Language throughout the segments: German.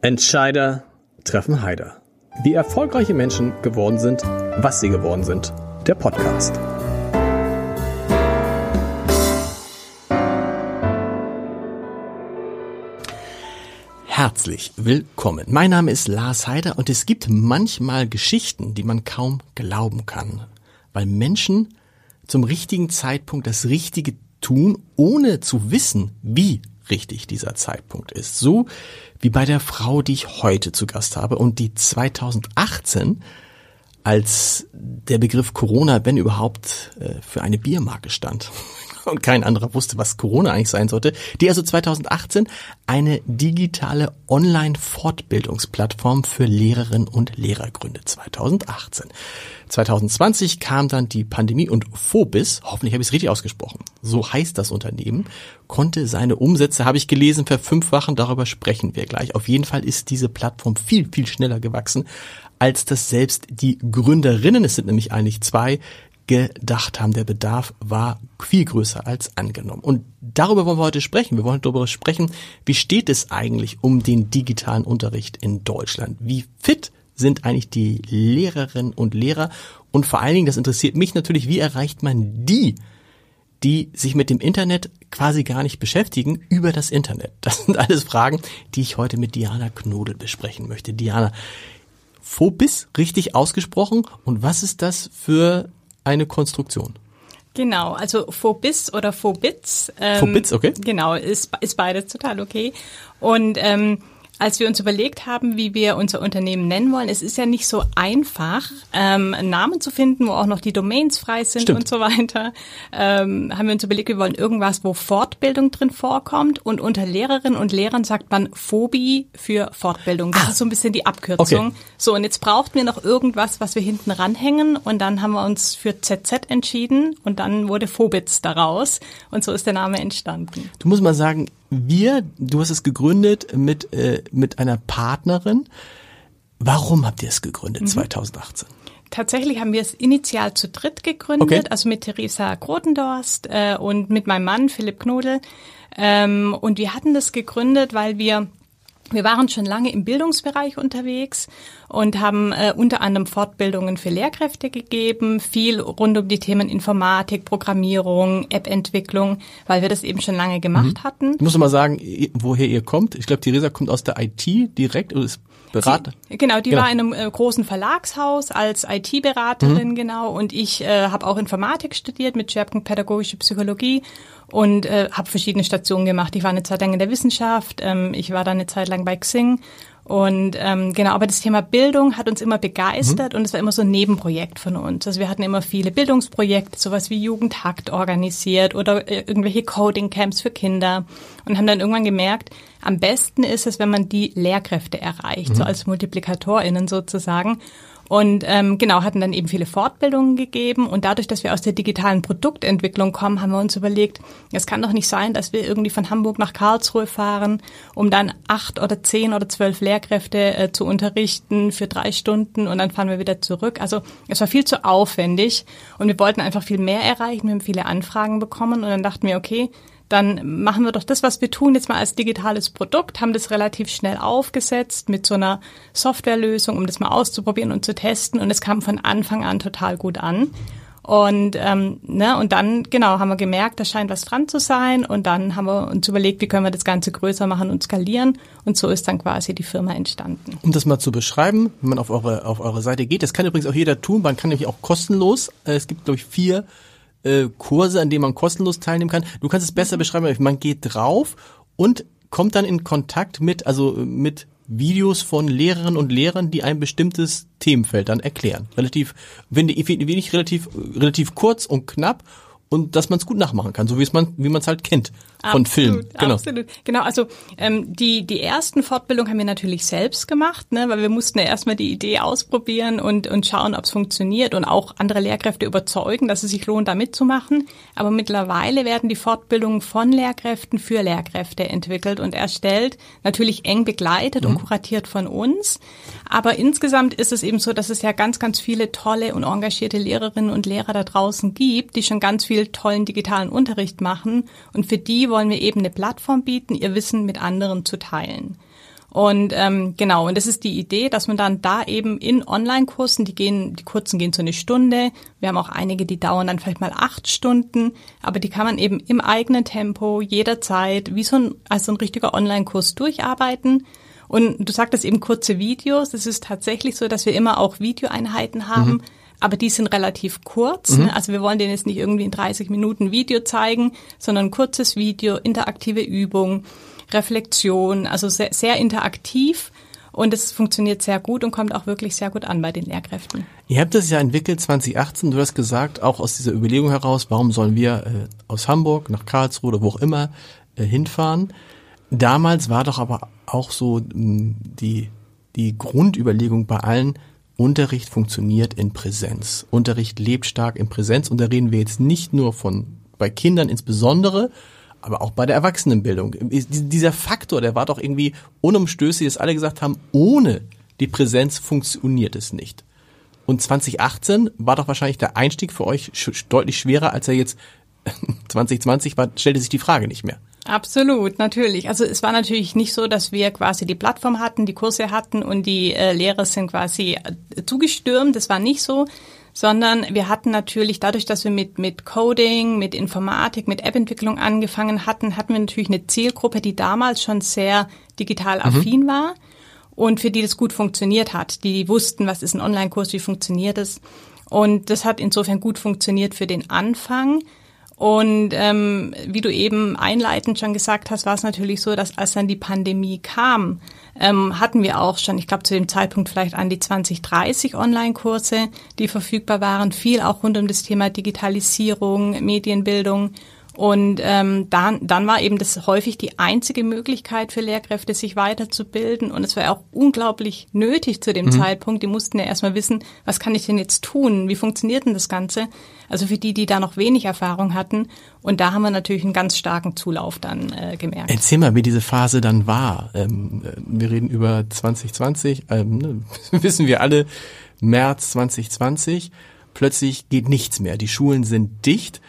Entscheider treffen Heider. Wie erfolgreiche Menschen geworden sind, was sie geworden sind. Der Podcast. Herzlich willkommen. Mein Name ist Lars Heider und es gibt manchmal Geschichten, die man kaum glauben kann, weil Menschen zum richtigen Zeitpunkt das Richtige tun, ohne zu wissen, wie richtig dieser Zeitpunkt ist. So wie bei der Frau, die ich heute zu Gast habe und die 2018 als der Begriff Corona, wenn überhaupt, äh, für eine Biermarke stand. Und kein anderer wusste, was Corona eigentlich sein sollte. Die also 2018 eine digitale Online-Fortbildungsplattform für Lehrerinnen und Lehrer gründet. 2018. 2020 kam dann die Pandemie und Phobis, hoffentlich habe ich es richtig ausgesprochen, so heißt das Unternehmen, konnte seine Umsätze, habe ich gelesen, verfünffachen. Darüber sprechen wir gleich. Auf jeden Fall ist diese Plattform viel, viel schneller gewachsen, als das selbst die Gründerinnen, es sind nämlich eigentlich zwei, gedacht haben. Der Bedarf war viel größer als angenommen. Und darüber wollen wir heute sprechen. Wir wollen darüber sprechen, wie steht es eigentlich um den digitalen Unterricht in Deutschland? Wie fit sind eigentlich die Lehrerinnen und Lehrer? Und vor allen Dingen, das interessiert mich natürlich, wie erreicht man die, die sich mit dem Internet quasi gar nicht beschäftigen, über das Internet? Das sind alles Fragen, die ich heute mit Diana Knodel besprechen möchte. Diana, Phobis richtig ausgesprochen und was ist das für eine Konstruktion? Genau, also Phobis oder Phobits. Ähm, Phobits, okay. Genau, ist, ist beides total okay. Und ähm, als wir uns überlegt haben, wie wir unser Unternehmen nennen wollen, es ist ja nicht so einfach, ähm, einen Namen zu finden, wo auch noch die Domains frei sind Stimmt. und so weiter, ähm, haben wir uns überlegt, wir wollen irgendwas, wo Fortbildung drin vorkommt und unter Lehrerinnen und Lehrern sagt man Phobie für Fortbildung. Das Ah. ist so ein bisschen die Abkürzung. Okay. So, und jetzt brauchten wir noch irgendwas, was wir hinten ranhängen und dann haben wir uns für ZZ entschieden und dann wurde Phobits daraus und so ist der Name entstanden. Du musst mal sagen, wir, du hast es gegründet mit, äh, mit einer Partnerin. Warum habt ihr es gegründet Mhm. 2018? Tatsächlich haben wir es initial zu dritt gegründet, Okay. also mit Theresa Grotendorst äh, und mit meinem Mann Philipp Knodel. Ähm, und wir hatten das gegründet, weil wir wir waren schon lange im Bildungsbereich unterwegs und haben äh, unter anderem Fortbildungen für Lehrkräfte gegeben, viel rund um die Themen Informatik, Programmierung, App-Entwicklung, weil wir das eben schon lange gemacht hatten. Ich muss mal sagen, woher ihr kommt. Ich glaube, Theresa kommt aus der IT direkt oder ist Berater. Genau, die Genau. war in einem äh, großen Verlagshaus als Mhm. IT-Beraterin, genau. Und ich äh, habe auch Informatik studiert mit Schwerpunkt pädagogische Psychologie und äh, habe verschiedene Stationen gemacht. Ich war eine Zeit lang in der Wissenschaft, ähm, ich war dann eine Zeit lang bei Xing. Und ähm, genau, aber das Thema Bildung hat uns immer begeistert und es war immer so ein Nebenprojekt von uns. Also wir hatten immer viele Bildungsprojekte, sowas wie Jugendhakt organisiert oder äh, irgendwelche Coding-Camps für Kinder und haben dann irgendwann gemerkt, am besten ist es, wenn man die Lehrkräfte erreicht, so als MultiplikatorInnen sozusagen. Und ähm, genau, hatten dann eben viele Fortbildungen gegeben. Und dadurch, dass wir aus der digitalen Produktentwicklung kommen, haben wir uns überlegt, es kann doch nicht sein, dass wir irgendwie von Hamburg nach Karlsruhe fahren, um dann acht oder zehn oder zwölf Lehrkräfte äh, zu unterrichten für drei Stunden und dann fahren wir wieder zurück. Also es war viel zu aufwendig und wir wollten einfach viel mehr erreichen. Wir haben viele Anfragen bekommen und dann dachten wir, okay, dann machen wir doch das, was wir tun, jetzt mal als digitales Produkt, haben das relativ schnell aufgesetzt mit so einer Softwarelösung, um das mal auszuprobieren und zu testen. Und es kam von Anfang an total gut an. Und, ähm, ne, und dann, genau, haben wir gemerkt, da scheint was dran zu sein. Und dann haben wir uns überlegt, wie können wir das Ganze größer machen und skalieren. Und so ist dann quasi die Firma entstanden. Um das mal zu beschreiben, wenn man auf eure, auf eure Seite geht, das kann übrigens auch jeder tun, man kann nämlich auch kostenlos, äh, es gibt glaube ich vier äh, Kurse, an denen man kostenlos teilnehmen kann. Du kannst es besser beschreiben, man geht drauf und kommt dann in Kontakt mit, also mit Videos von Lehrerinnen und Lehrern, die ein bestimmtes Themenfeld dann erklären. Relativ, wenn ich relativ, relativ kurz und knapp und dass man es gut nachmachen kann, so wie es man, wie man es halt kennt von Film. Genau. Absolut. Genau, also ähm, die, die ersten Fortbildungen haben wir natürlich selbst gemacht, ne, weil wir mussten ja erstmal die Idee ausprobieren und, und schauen, ob es funktioniert und auch andere Lehrkräfte überzeugen, dass es sich lohnt, da mitzumachen. Aber mittlerweile werden die Fortbildungen von Lehrkräften für Lehrkräfte entwickelt und erstellt, natürlich eng begleitet und kuratiert von uns. Aber insgesamt ist es eben so, dass es ja ganz, ganz viele tolle und engagierte Lehrerinnen und Lehrer da draußen gibt, die schon ganz viel tollen digitalen Unterricht machen. Und für die wollen wir eben eine Plattform bieten, ihr Wissen mit anderen zu teilen. Und ähm, genau, und das ist die Idee, dass man dann da eben in Online-Kursen, die gehen, die kurzen gehen so eine Stunde. Wir haben auch einige, die dauern dann vielleicht mal acht Stunden, aber die kann man eben im eigenen Tempo jederzeit wie so ein als ein richtiger Online-Kurs durcharbeiten. Und du sagtest eben kurze Videos. Es ist tatsächlich so, dass wir immer auch Videoeinheiten haben. Mhm. Aber die sind relativ kurz. Mhm. Also wir wollen denen jetzt nicht irgendwie in 30 Minuten Video zeigen, sondern ein kurzes Video, interaktive Übung Reflexion, also sehr, sehr interaktiv. Und es funktioniert sehr gut und kommt auch wirklich sehr gut an bei den Lehrkräften. Ihr habt das ja entwickelt 2018, du hast gesagt, auch aus dieser Überlegung heraus, warum sollen wir äh, aus Hamburg nach Karlsruhe oder wo auch immer äh, hinfahren. Damals war doch aber auch so mh, hm, die, die Grundüberlegung bei allen, Unterricht funktioniert in Präsenz. Unterricht lebt stark in Präsenz und da reden wir jetzt nicht nur von bei Kindern insbesondere, aber auch bei der Erwachsenenbildung. Dieser Faktor, der war doch irgendwie unumstößlich, dass alle gesagt haben, ohne die Präsenz funktioniert es nicht. Und 2018 war doch wahrscheinlich der Einstieg für euch deutlich schwerer, als er jetzt 2020 war, stellte sich die Frage nicht mehr. Absolut, natürlich. Also es war natürlich nicht so, dass wir quasi die Plattform hatten, die Kurse hatten und die äh, Lehrer sind quasi äh, zugestürmt. Das war nicht so, sondern wir hatten natürlich dadurch, dass wir mit, mit Coding, mit Informatik, mit App-Entwicklung angefangen hatten, hatten wir natürlich eine Zielgruppe, die damals schon sehr digital mhm. affin mhm. war und für die das gut funktioniert hat. Die wussten, was ist ein Online-Kurs, wie funktioniert es. Und das hat insofern gut funktioniert für den Anfang. Und ähm, wie du eben einleitend schon gesagt hast, war es natürlich so, dass als dann die Pandemie kam, ähm, hatten wir auch schon, ich glaube zu dem Zeitpunkt vielleicht an die 20, 30 Online-Kurse, die verfügbar waren, viel auch rund um das Thema Digitalisierung, Medienbildung. Und ähm, dann, dann war eben das häufig die einzige Möglichkeit für Lehrkräfte, sich weiterzubilden. Und es war auch unglaublich nötig zu dem mhm. Zeitpunkt. Die mussten ja erstmal wissen, was kann ich denn jetzt tun? Wie funktioniert denn das Ganze? Also für die, die da noch wenig Erfahrung hatten. Und da haben wir natürlich einen ganz starken Zulauf dann äh, gemerkt. Erzähl mal, wie diese Phase dann war. Ähm, wir reden über 2020, ähm, ne, wissen wir alle, März 2020. Plötzlich geht nichts mehr. Die Schulen sind dicht.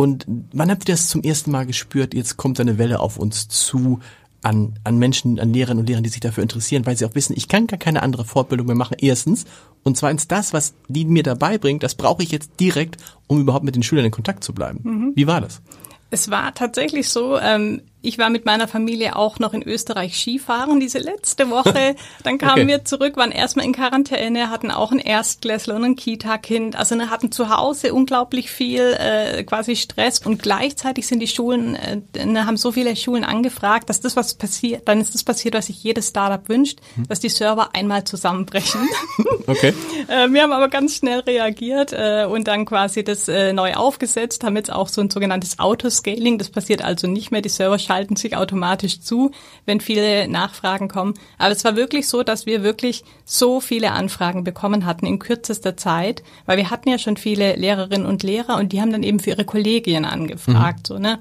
Und wann habt ihr das zum ersten Mal gespürt? Jetzt kommt eine Welle auf uns zu an, an Menschen, an Lehrerinnen und Lehrern, die sich dafür interessieren, weil sie auch wissen, ich kann gar keine andere Fortbildung mehr machen. Erstens. Und zweitens, das, was die mir dabei bringt, das brauche ich jetzt direkt, um überhaupt mit den Schülern in Kontakt zu bleiben. Mhm. Wie war das? Es war tatsächlich so, ähm, ich war mit meiner Familie auch noch in Österreich Skifahren diese letzte Woche. Dann kamen okay. wir zurück, waren erstmal in Quarantäne, hatten auch ein Erstklässler und ein Kita-Kind. Also wir hatten zu Hause unglaublich viel äh, quasi Stress und gleichzeitig sind die Schulen, äh, haben so viele Schulen angefragt, dass das was passiert, dann ist das passiert, was sich jedes Startup wünscht, hm. dass die Server einmal zusammenbrechen. okay. äh, wir haben aber ganz schnell reagiert äh, und dann quasi das äh, neu aufgesetzt, haben jetzt auch so ein sogenanntes Autoscaling. Das passiert also nicht mehr, die Server schalten sich automatisch zu, wenn viele Nachfragen kommen. Aber es war wirklich so, dass wir wirklich so viele Anfragen bekommen hatten in kürzester Zeit, weil wir hatten ja schon viele Lehrerinnen und Lehrer und die haben dann eben für ihre Kollegien angefragt, mhm. so, ne?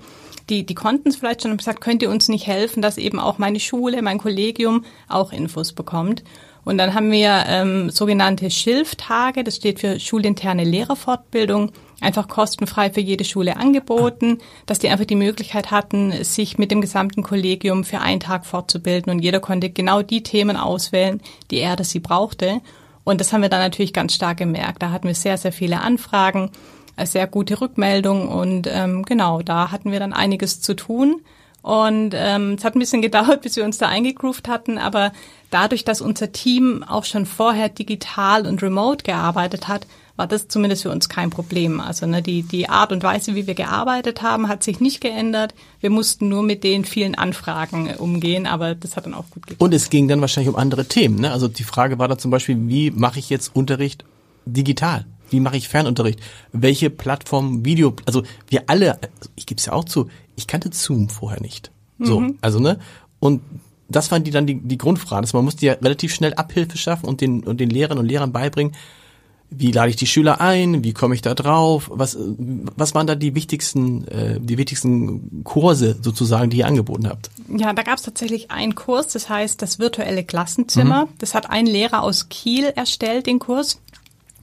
Die, die konnten es vielleicht schon und gesagt, könnt ihr uns nicht helfen, dass eben auch meine Schule, mein Kollegium auch Infos bekommt. Und dann haben wir ähm, sogenannte Schilftage, das steht für schulinterne Lehrerfortbildung einfach kostenfrei für jede Schule angeboten, dass die einfach die Möglichkeit hatten, sich mit dem gesamten Kollegium für einen Tag fortzubilden und jeder konnte genau die Themen auswählen, die er oder sie brauchte. Und das haben wir dann natürlich ganz stark gemerkt. Da hatten wir sehr, sehr viele Anfragen, sehr gute Rückmeldungen und ähm, genau, da hatten wir dann einiges zu tun. Und ähm, es hat ein bisschen gedauert, bis wir uns da eingegroovt hatten, aber dadurch, dass unser Team auch schon vorher digital und remote gearbeitet hat, war das zumindest für uns kein Problem. Also ne, die, die Art und Weise, wie wir gearbeitet haben, hat sich nicht geändert. Wir mussten nur mit den vielen Anfragen umgehen, aber das hat dann auch gut geklappt. Und es ging dann wahrscheinlich um andere Themen. Ne? Also die Frage war da zum Beispiel, wie mache ich jetzt Unterricht digital? Wie mache ich Fernunterricht? Welche Plattform, Video, also wir alle, ich gebe es ja auch zu, ich kannte Zoom vorher nicht. So, mhm. also ne? Und das waren die dann die, die Grundfragen. Also man musste ja relativ schnell Abhilfe schaffen und den, und den Lehrern und Lehrern beibringen, wie lade ich die Schüler ein, wie komme ich da drauf, was, was waren da die wichtigsten, äh, die wichtigsten Kurse sozusagen, die ihr angeboten habt? Ja, da gab es tatsächlich einen Kurs, das heißt das virtuelle Klassenzimmer. Mhm. Das hat ein Lehrer aus Kiel erstellt, den Kurs.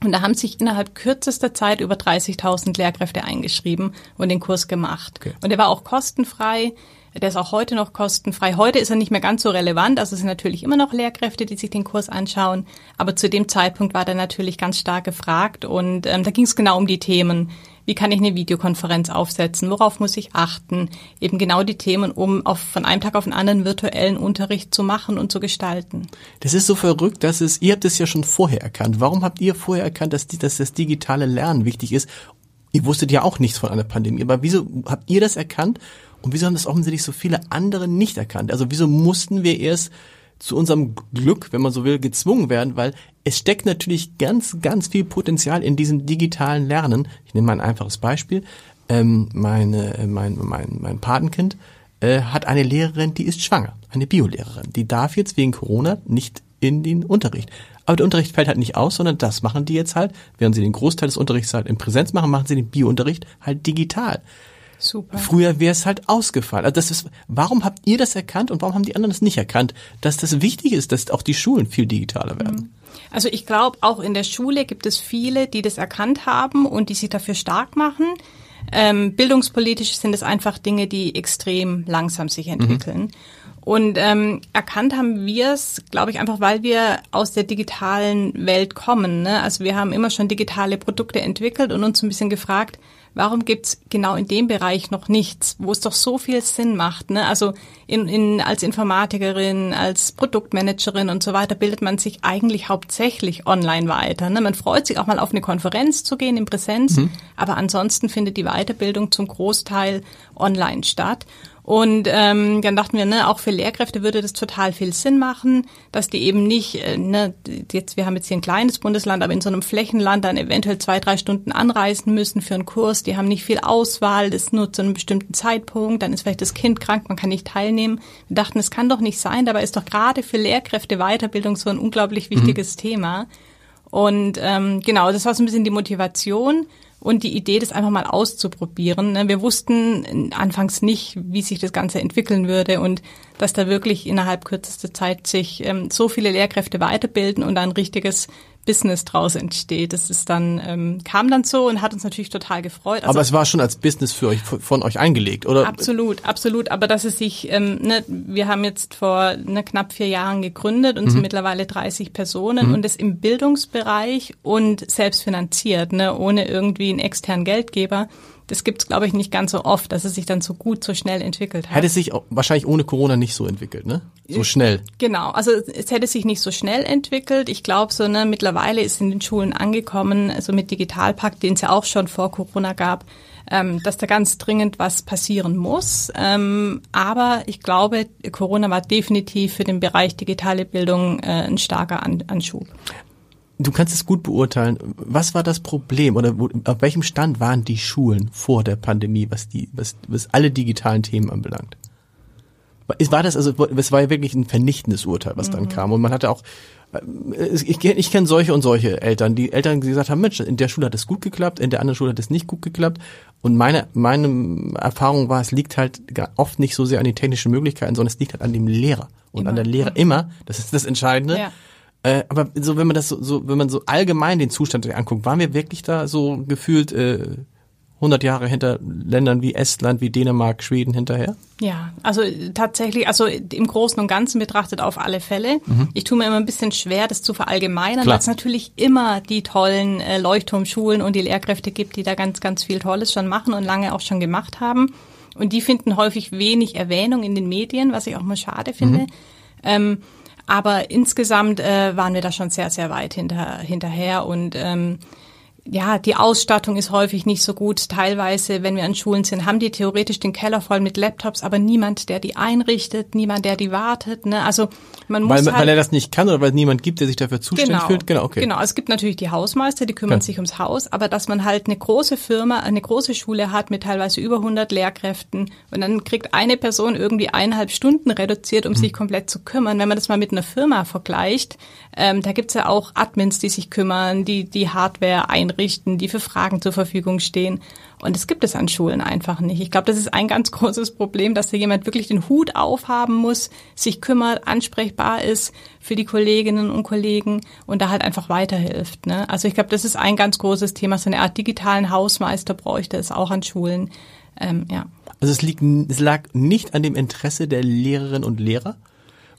Und da haben sich innerhalb kürzester Zeit über 30.000 Lehrkräfte eingeschrieben und den Kurs gemacht. Okay. Und der war auch kostenfrei. Der ist auch heute noch kostenfrei. Heute ist er nicht mehr ganz so relevant. Also es sind natürlich immer noch Lehrkräfte, die sich den Kurs anschauen. Aber zu dem Zeitpunkt war der natürlich ganz stark gefragt. Und ähm, da ging es genau um die Themen. Wie kann ich eine Videokonferenz aufsetzen? Worauf muss ich achten? Eben genau die Themen, um auf, von einem Tag auf den anderen virtuellen Unterricht zu machen und zu gestalten. Das ist so verrückt, dass es, ihr habt es ja schon vorher erkannt. Warum habt ihr vorher erkannt, dass, die, dass das digitale Lernen wichtig ist? Ihr wusstet ja auch nichts von einer Pandemie, aber wieso habt ihr das erkannt und wieso haben das offensichtlich so viele andere nicht erkannt? Also wieso mussten wir erst zu unserem Glück, wenn man so will, gezwungen werden, weil es steckt natürlich ganz, ganz viel Potenzial in diesem digitalen Lernen. Ich nehme mal ein einfaches Beispiel. Ähm, meine, äh, mein, mein, mein Patenkind äh, hat eine Lehrerin, die ist schwanger, eine Biolehrerin. Die darf jetzt wegen Corona nicht in den Unterricht. Aber der Unterricht fällt halt nicht aus, sondern das machen die jetzt halt, während sie den Großteil des Unterrichts halt in Präsenz machen, machen sie den Biounterricht halt digital. Super. Früher wäre es halt ausgefallen. Also das ist, warum habt ihr das erkannt und warum haben die anderen das nicht erkannt, dass das wichtig ist, dass auch die Schulen viel digitaler werden? Mhm. Also ich glaube, auch in der Schule gibt es viele, die das erkannt haben und die sich dafür stark machen. Ähm, bildungspolitisch sind es einfach Dinge, die extrem langsam sich entwickeln. Mhm. Und ähm, erkannt haben wir es, glaube ich, einfach, weil wir aus der digitalen Welt kommen. Ne? Also wir haben immer schon digitale Produkte entwickelt und uns ein bisschen gefragt, warum gibt's genau in dem Bereich noch nichts, wo es doch so viel Sinn macht. Ne? Also in, in, als Informatikerin, als Produktmanagerin und so weiter bildet man sich eigentlich hauptsächlich online weiter. Ne? Man freut sich auch mal auf eine Konferenz zu gehen in Präsenz, mhm. aber ansonsten findet die Weiterbildung zum Großteil online statt. Und ähm, dann dachten wir, ne, auch für Lehrkräfte würde das total viel Sinn machen, dass die eben nicht, äh, ne, jetzt wir haben jetzt hier ein kleines Bundesland, aber in so einem Flächenland dann eventuell zwei, drei Stunden anreisen müssen für einen Kurs. Die haben nicht viel Auswahl, das ist nur zu einem bestimmten Zeitpunkt, dann ist vielleicht das Kind krank, man kann nicht teilnehmen. Wir dachten, es kann doch nicht sein, dabei ist doch gerade für Lehrkräfte Weiterbildung so ein unglaublich mhm. wichtiges mhm. Thema. Und ähm, genau, das war so ein bisschen die Motivation und die Idee, das einfach mal auszuprobieren. Ne? Wir wussten anfangs nicht, wie sich das Ganze entwickeln würde und dass da wirklich innerhalb kürzester Zeit sich ähm, so viele Lehrkräfte weiterbilden und ein richtiges Business draus entsteht. Das ist dann ähm, kam dann so und hat uns natürlich total gefreut. Also, aber es war schon als Business für euch von euch eingelegt, oder? Absolut, absolut. Aber dass es sich, ähm, ne, wir haben jetzt vor ne, knapp vier Jahren gegründet und mhm. sind mittlerweile 30 Personen mhm. und das im Bildungsbereich und selbst finanziert, ne, ohne irgendwie einen externen Geldgeber das gibt's glaube ich, nicht ganz so oft, dass es sich dann so gut, so schnell entwickelt hat. Hätte es sich wahrscheinlich ohne Corona nicht so entwickelt, ne? So schnell. Genau, also es hätte sich nicht so schnell entwickelt. Ich glaube, so ne, mittlerweile ist in den Schulen angekommen, also mit Digitalpakt, den es ja auch schon vor Corona gab, ähm, dass da ganz dringend was passieren muss. Ähm, aber ich glaube, Corona war definitiv für den Bereich digitale Bildung äh, ein starker An Anschub du kannst es gut beurteilen. Was war das Problem oder wo, auf welchem Stand waren die Schulen vor der Pandemie, was die, was, was alle digitalen Themen anbelangt? War das also, es war ja wirklich ein vernichtendes Urteil, was dann mhm. kam. Und man hatte auch, äh, ich, ich kenne solche und solche Eltern, die Eltern gesagt haben, Mensch, in der Schule hat es gut geklappt, in der anderen Schule hat es nicht gut geklappt. Und meine, meine Erfahrung war, es liegt halt oft nicht so sehr an den technischen Möglichkeiten, sondern es liegt halt an dem Lehrer. Und immer. an der Lehrer immer, das ist das Entscheidende. Ja äh, aber so, wenn man das so, so, wenn man so allgemein den Zustand anguckt, waren wir wirklich da so gefühlt äh, 100 Jahre hinter Ländern wie Estland, wie Dänemark, Schweden hinterher? Ja, also tatsächlich, also im Großen und Ganzen betrachtet auf alle Fälle. Mhm. Ich tue mir immer ein bisschen schwer, das zu verallgemeinern, weil es natürlich immer die tollen äh, Leuchtturmschulen und die Lehrkräfte gibt, die da ganz, ganz viel Tolles schon machen und lange auch schon gemacht haben. Und die finden häufig wenig Erwähnung in den Medien, was ich auch mal schade finde. Mhm. Ähm, aber insgesamt äh, waren wir da schon sehr, sehr weit hinter, hinterher. Und ähm, ja, die Ausstattung ist häufig nicht so gut. Teilweise, wenn wir an Schulen sind, haben die theoretisch den Keller voll mit Laptops, aber niemand, der die einrichtet, niemand, der die wartet. Ne? Also man muss weil, halt, weil er das nicht kann oder weil es niemand gibt, der sich dafür zuständig genau, fühlt. Genau, okay. Genau, es gibt natürlich die Hausmeister, die kümmern ja. sich ums Haus, aber dass man halt eine große Firma, eine große Schule hat mit teilweise über 100 Lehrkräften und dann kriegt eine Person irgendwie eineinhalb Stunden reduziert, um mhm. sich komplett zu kümmern. Wenn man das mal mit einer Firma vergleicht, ähm, da gibt's ja auch Admins, die sich kümmern, die die Hardware einrichten, die für Fragen zur Verfügung stehen. Und das gibt es an Schulen einfach nicht. Ich glaube, das ist ein ganz großes Problem, dass da jemand wirklich den Hut aufhaben muss, sich kümmert, ansprechbar ist für die Kolleginnen und Kollegen und da halt einfach weiterhilft. Ne? Also ich glaube, das ist ein ganz großes Thema. So eine Art digitalen Hausmeister bräuchte es auch an Schulen. Ähm, ja. Also es, liegt, es lag nicht an dem Interesse der Lehrerinnen und Lehrer?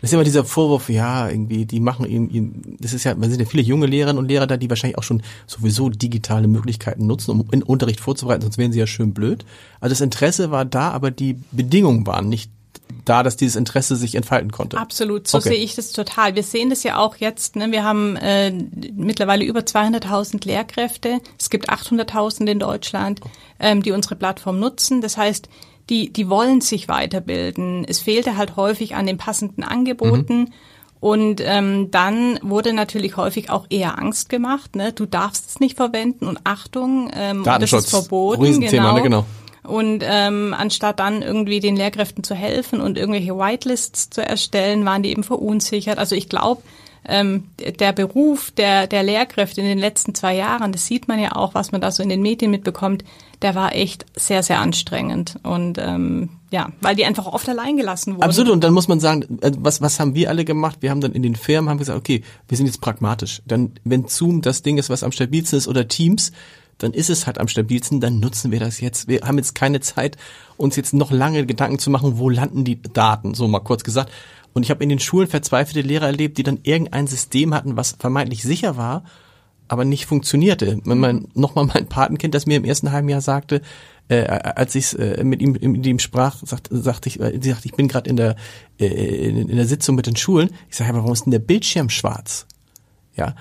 Das ist immer dieser Vorwurf, ja, irgendwie, die machen eben, das ist ja, man sind ja viele junge Lehrerinnen und Lehrer da, die wahrscheinlich auch schon sowieso digitale Möglichkeiten nutzen, um in Unterricht vorzubereiten, sonst wären sie ja schön blöd. Also das Interesse war da, aber die Bedingungen waren nicht da, dass dieses Interesse sich entfalten konnte. Absolut, so okay. sehe ich das total. Wir sehen das ja auch jetzt. Ne? Wir haben äh, mittlerweile über 200.000 Lehrkräfte. Es gibt 800.000 in Deutschland, ähm, die unsere Plattform nutzen. Das heißt, die, die wollen sich weiterbilden. Es fehlte halt häufig an den passenden Angeboten. Mhm. Und ähm, dann wurde natürlich häufig auch eher Angst gemacht. Ne? Du darfst es nicht verwenden und Achtung, ähm, das ist verboten. Genau. Ne? genau. Und ähm, anstatt dann irgendwie den Lehrkräften zu helfen und irgendwelche Whitelists zu erstellen, waren die eben verunsichert. Also ich glaube, ähm, der Beruf der, der Lehrkräfte in den letzten zwei Jahren, das sieht man ja auch, was man da so in den Medien mitbekommt, der war echt sehr, sehr anstrengend. Und ähm, ja, weil die einfach oft allein gelassen wurden. Absolut, und dann muss man sagen, äh, was, was haben wir alle gemacht? Wir haben dann in den Firmen haben gesagt, okay, wir sind jetzt pragmatisch. Dann, wenn Zoom das Ding ist, was am stabilsten ist, oder Teams, dann ist es halt am stabilsten, dann nutzen wir das jetzt. Wir haben jetzt keine Zeit, uns jetzt noch lange Gedanken zu machen, wo landen die Daten, so mal kurz gesagt. Und ich habe in den Schulen verzweifelte Lehrer erlebt, die dann irgendein System hatten, was vermeintlich sicher war, aber nicht funktionierte. Wenn man nochmal mein Patenkind, das mir im ersten halben Jahr sagte, äh, als ich äh, mit ihm mit ihm sprach, sagte, sagte ich, äh, sie sagte, ich bin gerade in der äh, in, in der Sitzung mit den Schulen. Ich sage, aber warum ist denn der Bildschirm schwarz? Ja.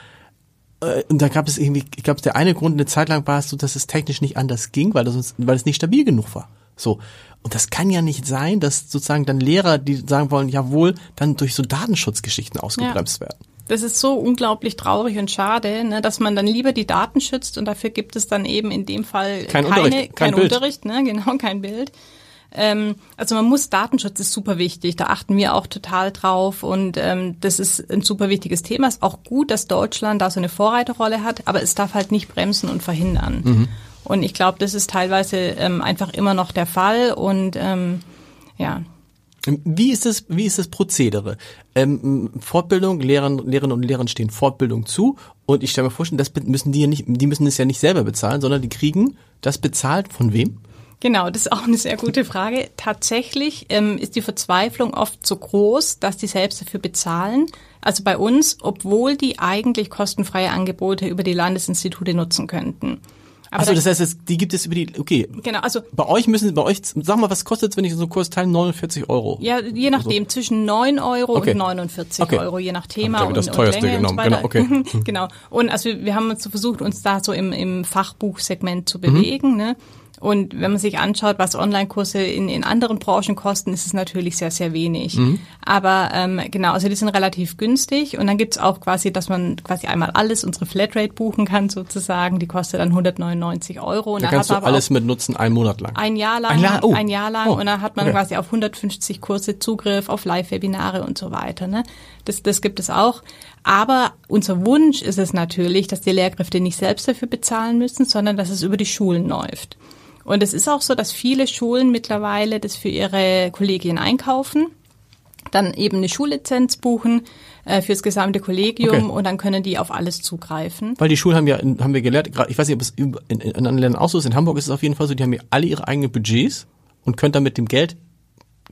Äh, und da gab es irgendwie, ich glaube, der eine Grund, eine Zeit lang war es so, dass es technisch nicht anders ging, weil das, weil es nicht stabil genug war. So. Und das kann ja nicht sein, dass sozusagen dann Lehrer, die sagen wollen, jawohl, dann durch so Datenschutzgeschichten ausgebremst ja. werden. Das ist so unglaublich traurig und schade, ne, dass man dann lieber die Daten schützt und dafür gibt es dann eben in dem Fall kein keine, Unterricht, kein, kein Unterricht, ne, genau, kein Bild. Ähm, also man muss, Datenschutz ist super wichtig, da achten wir auch total drauf und ähm, das ist ein super wichtiges Thema. Ist auch gut, dass Deutschland da so eine Vorreiterrolle hat, aber es darf halt nicht bremsen und verhindern. Mhm. Und ich glaube, das ist teilweise ähm, einfach immer noch der Fall und ähm, ja. Wie ist das, wie ist das Prozedere? Ähm, Fortbildung, Lehrern, Lehrerinnen und Lehrern stehen Fortbildung zu und ich stelle mir vor, das müssen die ja nicht, die müssen es ja nicht selber bezahlen, sondern die kriegen das bezahlt von wem? Genau, das ist auch eine sehr gute Frage. Tatsächlich ähm, ist die Verzweiflung oft so groß, dass die selbst dafür bezahlen. Also bei uns, obwohl die eigentlich kostenfreie Angebote über die Landesinstitute nutzen könnten. Achso, das heißt, die gibt es über die, okay. Genau, also. Bei euch müssen, bei euch, sag mal, was kostet es, wenn ich so einen Kurs teile? 49 Euro. Ja, je nachdem, also. zwischen 9 Euro okay. und 49 okay. Euro, je nach Thema und, das teuerste und Länge genommen. Genau, okay. genau. Und also wir haben uns versucht, uns da so im, im Fachbuchsegment zu bewegen, mhm. ne? Und wenn man sich anschaut, was Online-Kurse in, in anderen Branchen kosten, ist es natürlich sehr, sehr wenig. Mhm. Aber ähm, genau, also die sind relativ günstig. Und dann gibt's auch quasi, dass man quasi einmal alles, unsere Flatrate buchen kann sozusagen. Die kostet dann 199 Euro. Und da kannst du alles mit nutzen, einen Monat lang. Ein Jahr lang. Ein Jahr, oh. ein Jahr lang. Oh. Und dann hat man okay. quasi auf 150 Kurse Zugriff, auf Live-Webinare und so weiter. Ne? Das, das gibt es auch. Aber unser Wunsch ist es natürlich, dass die Lehrkräfte nicht selbst dafür bezahlen müssen, sondern dass es über die Schulen läuft. Und es ist auch so, dass viele Schulen mittlerweile das für ihre Kollegien einkaufen, dann eben eine Schullizenz buchen äh, fürs gesamte Kollegium okay. und dann können die auf alles zugreifen. Weil die Schulen haben ja, haben wir gelernt, ich weiß nicht, ob es in, in anderen Ländern auch so ist, in Hamburg ist es auf jeden Fall so, die haben ja alle ihre eigenen Budgets und können dann mit dem Geld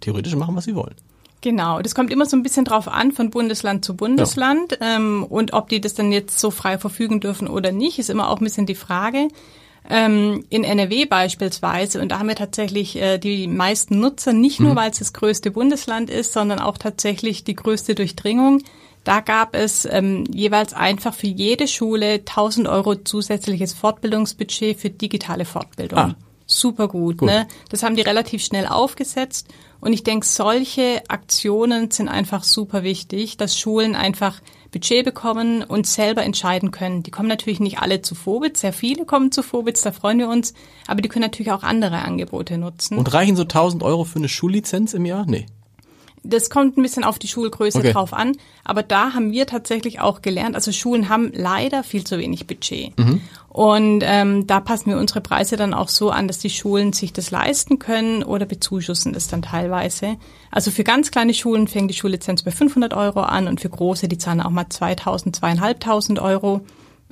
theoretisch machen, was sie wollen. Genau, das kommt immer so ein bisschen drauf an von Bundesland zu Bundesland ja. ähm, und ob die das dann jetzt so frei verfügen dürfen oder nicht, ist immer auch ein bisschen die Frage. Ähm, in NRW beispielsweise, und da haben wir tatsächlich äh, die meisten Nutzer, nicht nur, mhm. weil es das größte Bundesland ist, sondern auch tatsächlich die größte Durchdringung. Da gab es ähm, jeweils einfach für jede Schule 1000 Euro zusätzliches Fortbildungsbudget für digitale Fortbildung. Ah. Super gut, gut, ne? Das haben die relativ schnell aufgesetzt. Und ich denke, solche Aktionen sind einfach super wichtig, dass Schulen einfach Budget bekommen und selber entscheiden können. Die kommen natürlich nicht alle zu Vobitz, sehr viele kommen zu Vobitz, da freuen wir uns, aber die können natürlich auch andere Angebote nutzen. Und reichen so 1000 Euro für eine Schullizenz im Jahr? Nee. Das kommt ein bisschen auf die Schulgröße okay. drauf an, aber da haben wir tatsächlich auch gelernt, also Schulen haben leider viel zu wenig Budget. Mhm. Und ähm, da passen wir unsere Preise dann auch so an, dass die Schulen sich das leisten können oder bezuschussen das dann teilweise. Also für ganz kleine Schulen fängt die Schullizenz bei 500 Euro an und für große, die zahlen auch mal 2000, 2500 Euro.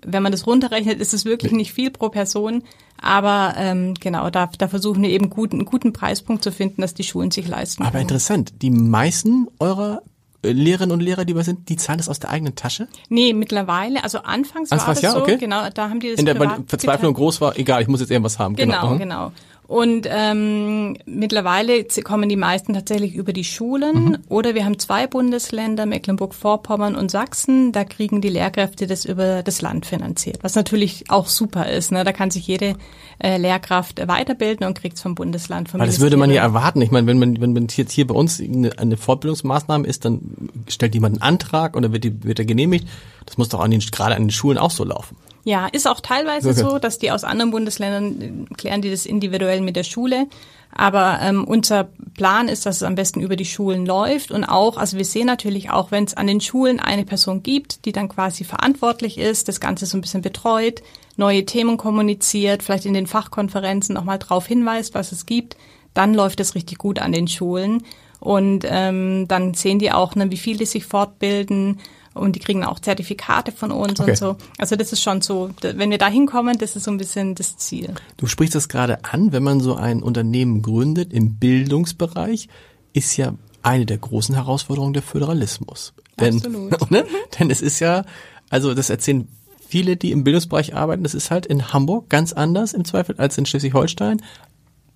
Wenn man das runterrechnet, ist es wirklich nicht viel pro Person. Aber ähm, genau, da, da versuchen wir eben gut, einen guten Preispunkt zu finden, dass die Schulen sich leisten. Aber können. interessant, die meisten eurer äh, Lehrerinnen und Lehrer, die wir sind, die zahlen das aus der eigenen Tasche? Nee, mittlerweile, also anfangs, anfangs war das ja, so, okay. genau, da haben die das In der Verzweiflung geteilt. groß war, egal, ich muss jetzt irgendwas haben. Genau, Mhm. genau. Und ähm, mittlerweile kommen die meisten tatsächlich über die Schulen Mhm. oder wir haben zwei Bundesländer, Mecklenburg-Vorpommern und Sachsen, da kriegen die Lehrkräfte das über das Land finanziert, was natürlich auch super ist. Ne? Da kann sich jede äh, Lehrkraft weiterbilden und kriegt vom Bundesland, vom Weil das würde man ja erwarten. Ich meine, wenn man, wenn man jetzt hier bei uns eine, eine Fortbildungsmaßnahme ist, dann stellt jemand einen Antrag und dann wird, die, wird er genehmigt. Das muss doch an den, gerade an den Schulen auch so laufen. Ja, ist auch teilweise so, dass die aus anderen Bundesländern äh, klären die das individuell mit der Schule. Aber ähm, unser Plan ist, dass es am besten über die Schulen läuft und auch, also wir sehen natürlich auch, wenn es an den Schulen eine Person gibt, die dann quasi verantwortlich ist, das Ganze so ein bisschen betreut, neue Themen kommuniziert, vielleicht in den Fachkonferenzen nochmal drauf hinweist, was es gibt, dann läuft es richtig gut an den Schulen. Und ähm, dann sehen die auch, ne, wie viel die sich fortbilden und die kriegen auch Zertifikate von uns Okay. und so. Also das ist schon so, wenn wir da hinkommen, das ist so ein bisschen das Ziel. Du sprichst das gerade an, wenn man so ein Unternehmen gründet im Bildungsbereich, ist ja eine der großen Herausforderungen der Föderalismus. Denn, Absolut. ne? Denn es ist ja, also das erzählen viele, die im Bildungsbereich arbeiten, das ist halt in Hamburg ganz anders im Zweifel als in Schleswig-Holstein,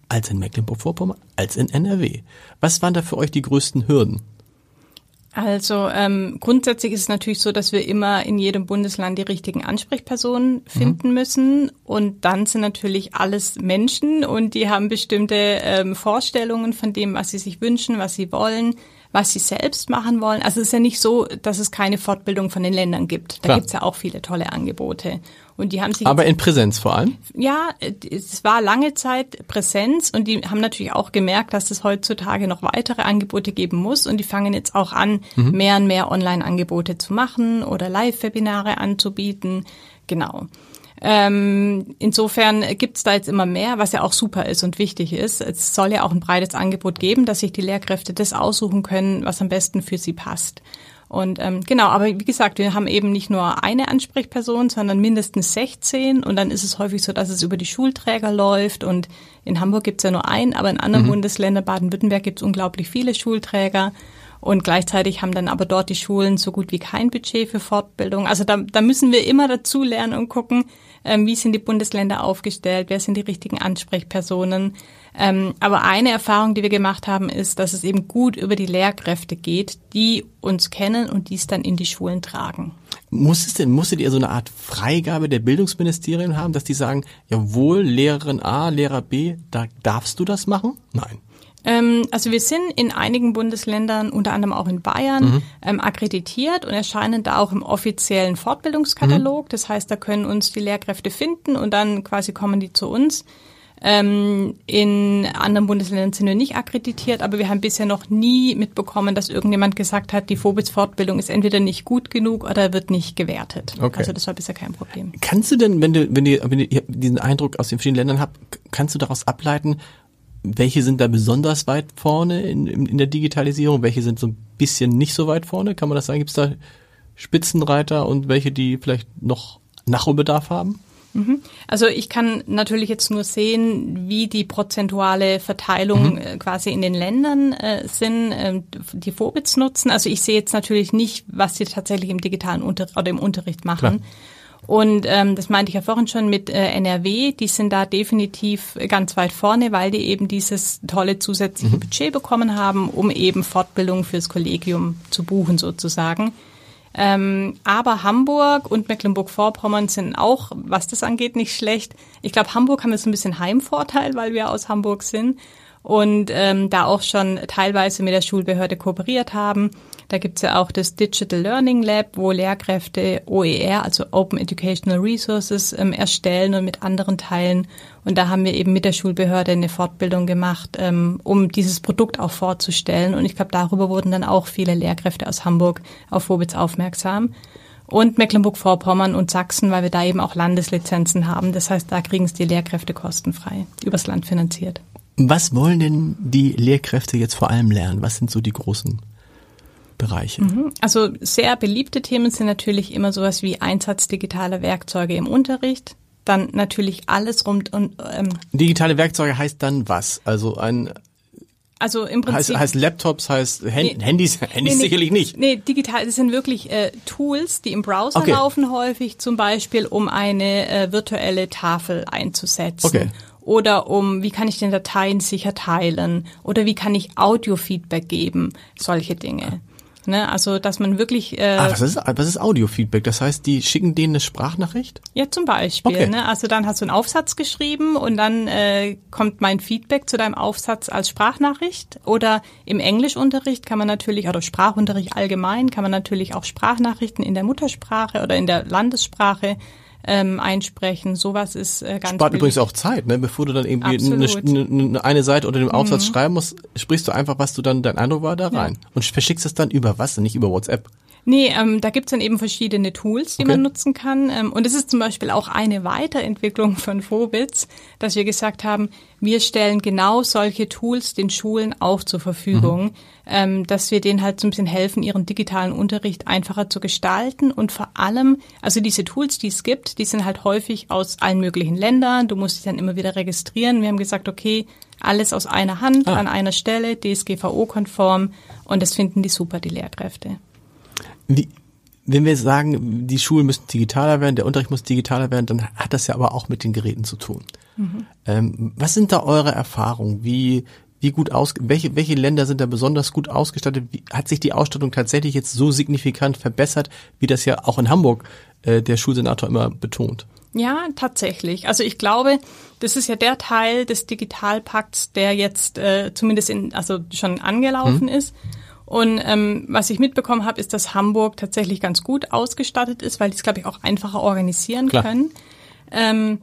als in Mecklenburg-Vorpommern, als in NRW. Was waren da für euch die größten Hürden? Also ähm, grundsätzlich ist es natürlich so, dass wir immer in jedem Bundesland die richtigen Ansprechpersonen finden müssen. Und dann sind natürlich alles Menschen und die haben bestimmte ähm, Vorstellungen von dem, was sie sich wünschen, was sie wollen, was sie selbst machen wollen. Also es ist ja nicht so, dass es keine Fortbildung von den Ländern gibt. Da Klar. gibt's ja auch viele tolle Angebote. Und die haben sich Aber in Präsenz vor allem? ja, es war lange Zeit Präsenz und die haben natürlich auch gemerkt, dass es heutzutage noch weitere Angebote geben muss und die fangen jetzt auch an, mehr und mehr Online-Angebote zu machen oder Live-Webinare anzubieten. Genau. Ähm, insofern gibt's da jetzt immer mehr, was ja auch super ist und wichtig ist. Es soll ja auch ein breites Angebot geben, dass sich die Lehrkräfte das aussuchen können, was am besten für sie passt. Und ähm, genau, aber wie gesagt, wir haben eben nicht nur eine Ansprechperson, sondern mindestens 16 und dann ist es häufig so, dass es über die Schulträger läuft. Und in Hamburg gibt's ja nur einen, aber in anderen Bundesländern, Baden-Württemberg, gibt's unglaublich viele Schulträger und gleichzeitig haben dann aber dort die Schulen so gut wie kein Budget für Fortbildung. Also da, da müssen wir immer dazu lernen und gucken, ähm, wie sind die Bundesländer aufgestellt, wer sind die richtigen Ansprechpersonen. Ähm, aber eine Erfahrung, die wir gemacht haben, ist, dass es eben gut über die Lehrkräfte geht, die uns kennen und dies dann in die Schulen tragen. Muss es denn, musstet ihr so eine Art Freigabe der Bildungsministerien haben, dass die sagen, jawohl, Lehrerin A, Lehrer B, da darfst du das machen? Nein. Ähm, also wir sind in einigen Bundesländern, unter anderem auch in Bayern, ähm, akkreditiert und erscheinen da auch im offiziellen Fortbildungskatalog. Das heißt, da können uns die Lehrkräfte finden und dann quasi kommen die zu uns. Ähm, in anderen Bundesländern sind wir nicht akkreditiert, aber wir haben bisher noch nie mitbekommen, dass irgendjemand gesagt hat, die Vobis-Fortbildung ist entweder nicht gut genug oder wird nicht gewertet. Okay. Also das war bisher kein Problem. Kannst du denn, wenn du, wenn du, wenn du diesen Eindruck aus den verschiedenen Ländern habt, kannst du daraus ableiten, welche sind da besonders weit vorne in, in, in der Digitalisierung, welche sind so ein bisschen nicht so weit vorne? Kann man das sagen? Gibt es da Spitzenreiter und welche, die vielleicht noch Nachholbedarf haben? Also ich kann natürlich jetzt nur sehen, wie die prozentuale Verteilung äh, quasi in den Ländern äh, sind, ähm, die Vobits nutzen. Also ich sehe jetzt natürlich nicht, was sie tatsächlich im digitalen Unterricht oder im Unterricht machen. Klar. Und ähm, das meinte ich ja vorhin schon mit äh, NRW, die sind da definitiv ganz weit vorne, weil die eben dieses tolle zusätzliche Budget bekommen haben, um eben Fortbildung fürs Kollegium zu buchen sozusagen. Ähm, aber Hamburg und Mecklenburg-Vorpommern sind auch, was das angeht, nicht schlecht. Ich glaube, Hamburg haben wir so ein bisschen Heimvorteil, weil wir aus Hamburg sind und ähm, da auch schon teilweise mit der Schulbehörde kooperiert haben. Da gibt's ja auch das Digital Learning Lab, wo Lehrkräfte OER, also Open Educational Resources, ähm, erstellen und mit anderen teilen. Und da haben wir eben mit der Schulbehörde eine Fortbildung gemacht, ähm, um dieses Produkt auch vorzustellen. Und ich glaube, darüber wurden dann auch viele Lehrkräfte aus Hamburg auf Wobitz aufmerksam. Und Mecklenburg-Vorpommern und Sachsen, weil wir da eben auch Landeslizenzen haben. Das heißt, da kriegen es die Lehrkräfte kostenfrei, übers Land finanziert. Was wollen denn die Lehrkräfte jetzt vor allem lernen? Was sind so die großen Bereiche? Also sehr beliebte Themen sind natürlich immer sowas wie Einsatz digitaler Werkzeuge im Unterricht. Dann natürlich alles rund und ähm, Digitale Werkzeuge heißt dann was? Also ein also im Prinzip heißt, heißt Laptops, heißt Hand, Nee. Handys, Handys sicherlich nicht. Nee, digital, das sind wirklich äh, Tools, die im Browser Okay. laufen häufig, zum Beispiel um eine äh, virtuelle Tafel einzusetzen. Okay. Oder um, wie kann ich den Dateien sicher teilen? Oder wie kann ich Audio-Feedback geben? Solche Dinge. Ne? Also, dass man wirklich, äh, Ah, was ist, was ist Audio-Feedback? Das heißt, die schicken denen eine Sprachnachricht? ja zum Beispiel, Okay. ne? also dann hast du einen Aufsatz geschrieben und dann äh, kommt mein Feedback zu deinem Aufsatz als Sprachnachricht. Oder im Englischunterricht kann man natürlich, oder Sprachunterricht allgemein, kann man natürlich auch Sprachnachrichten in der Muttersprache oder in der Landessprache ähm, einsprechen. Sowas ist äh, ganz Spart beliebt. übrigens auch Zeit, ne? Bevor du dann irgendwie eine, Absolut. Mhm. eine, eine, eine Seite unter dem Aufsatz schreiben musst, sprichst du einfach, was du dann dein Eindruck war, da rein. Und verschickst es dann über was? Nicht über WhatsApp. Nee, ähm, da gibt's dann eben verschiedene Tools, die Okay. man nutzen kann. Ähm, und es ist zum Beispiel auch eine Weiterentwicklung von Phobits, dass wir gesagt haben, wir stellen genau solche Tools den Schulen auch zur Verfügung, ähm, dass wir denen halt so ein bisschen helfen, ihren digitalen Unterricht einfacher zu gestalten. Und vor allem, also diese Tools, die es gibt, die sind halt häufig aus allen möglichen Ländern. Du musst dich dann immer wieder registrieren. Wir haben gesagt, okay, alles aus einer Hand, Ah. an einer Stelle, DSGVO-konform. Und das finden die super, die Lehrkräfte. Wie, wenn wir sagen, die Schulen müssen digitaler werden, der Unterricht muss digitaler werden, dann hat das ja aber auch mit den Geräten zu tun. Ähm, was sind da eure Erfahrungen? Wie, wie gut aus, welche, welche Länder sind da besonders gut ausgestattet? Wie, hat sich die Ausstattung tatsächlich jetzt so signifikant verbessert, wie das ja auch in Hamburg äh, der Schulsenator immer betont? Ja, tatsächlich. Also ich glaube, das ist ja der Teil des Digitalpakts, der jetzt äh, zumindest in, also schon angelaufen ist. Und ähm, was ich mitbekommen habe, ist, dass Hamburg tatsächlich ganz gut ausgestattet ist, weil die es, glaube ich, auch einfacher organisieren Klar. können. Ähm,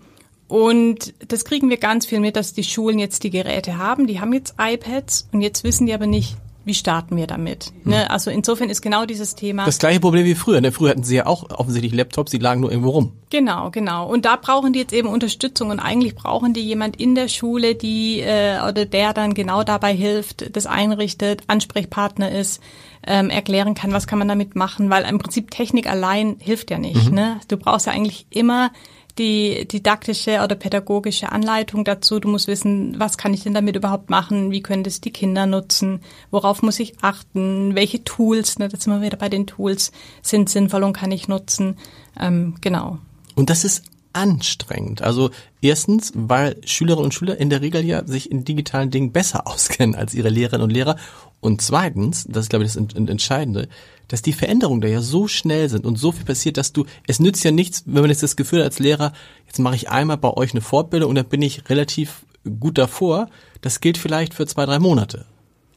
und das kriegen wir ganz viel mit, dass die Schulen jetzt die Geräte haben. Die haben jetzt iPads und jetzt wissen die aber nicht, wie starten wir damit. Ne? Also insofern ist genau dieses Thema. Das gleiche Problem wie früher. Ne? Früher hatten sie ja auch offensichtlich Laptops, die lagen nur irgendwo rum. Genau, genau. Und da brauchen die jetzt eben Unterstützung und eigentlich brauchen die jemand in der Schule, die äh, oder der dann genau dabei hilft, das einrichtet, Ansprechpartner ist, ähm, erklären kann, was kann man damit machen, weil im Prinzip Technik allein hilft ja nicht. Ne? Du brauchst ja eigentlich immer die didaktische oder pädagogische Anleitung dazu. Du musst wissen, was kann ich denn damit überhaupt machen? Wie können das die Kinder nutzen? Worauf muss ich achten? Welche Tools, ne, das sind wir wieder bei den Tools, sind sinnvoll und kann ich nutzen? Ähm, genau. Und das ist anstrengend. Also erstens, weil Schülerinnen und Schüler in der Regel ja sich in digitalen Dingen besser auskennen als ihre Lehrerinnen und Lehrer. Und zweitens, das ist glaube ich das Ent- Ent- Entscheidende, dass die Veränderungen da ja so schnell sind und so viel passiert, dass du, es nützt ja nichts, wenn man jetzt das Gefühl hat als Lehrer, jetzt mache ich einmal bei euch eine Fortbildung und dann bin ich relativ gut davor. Das gilt vielleicht für zwei, drei Monate.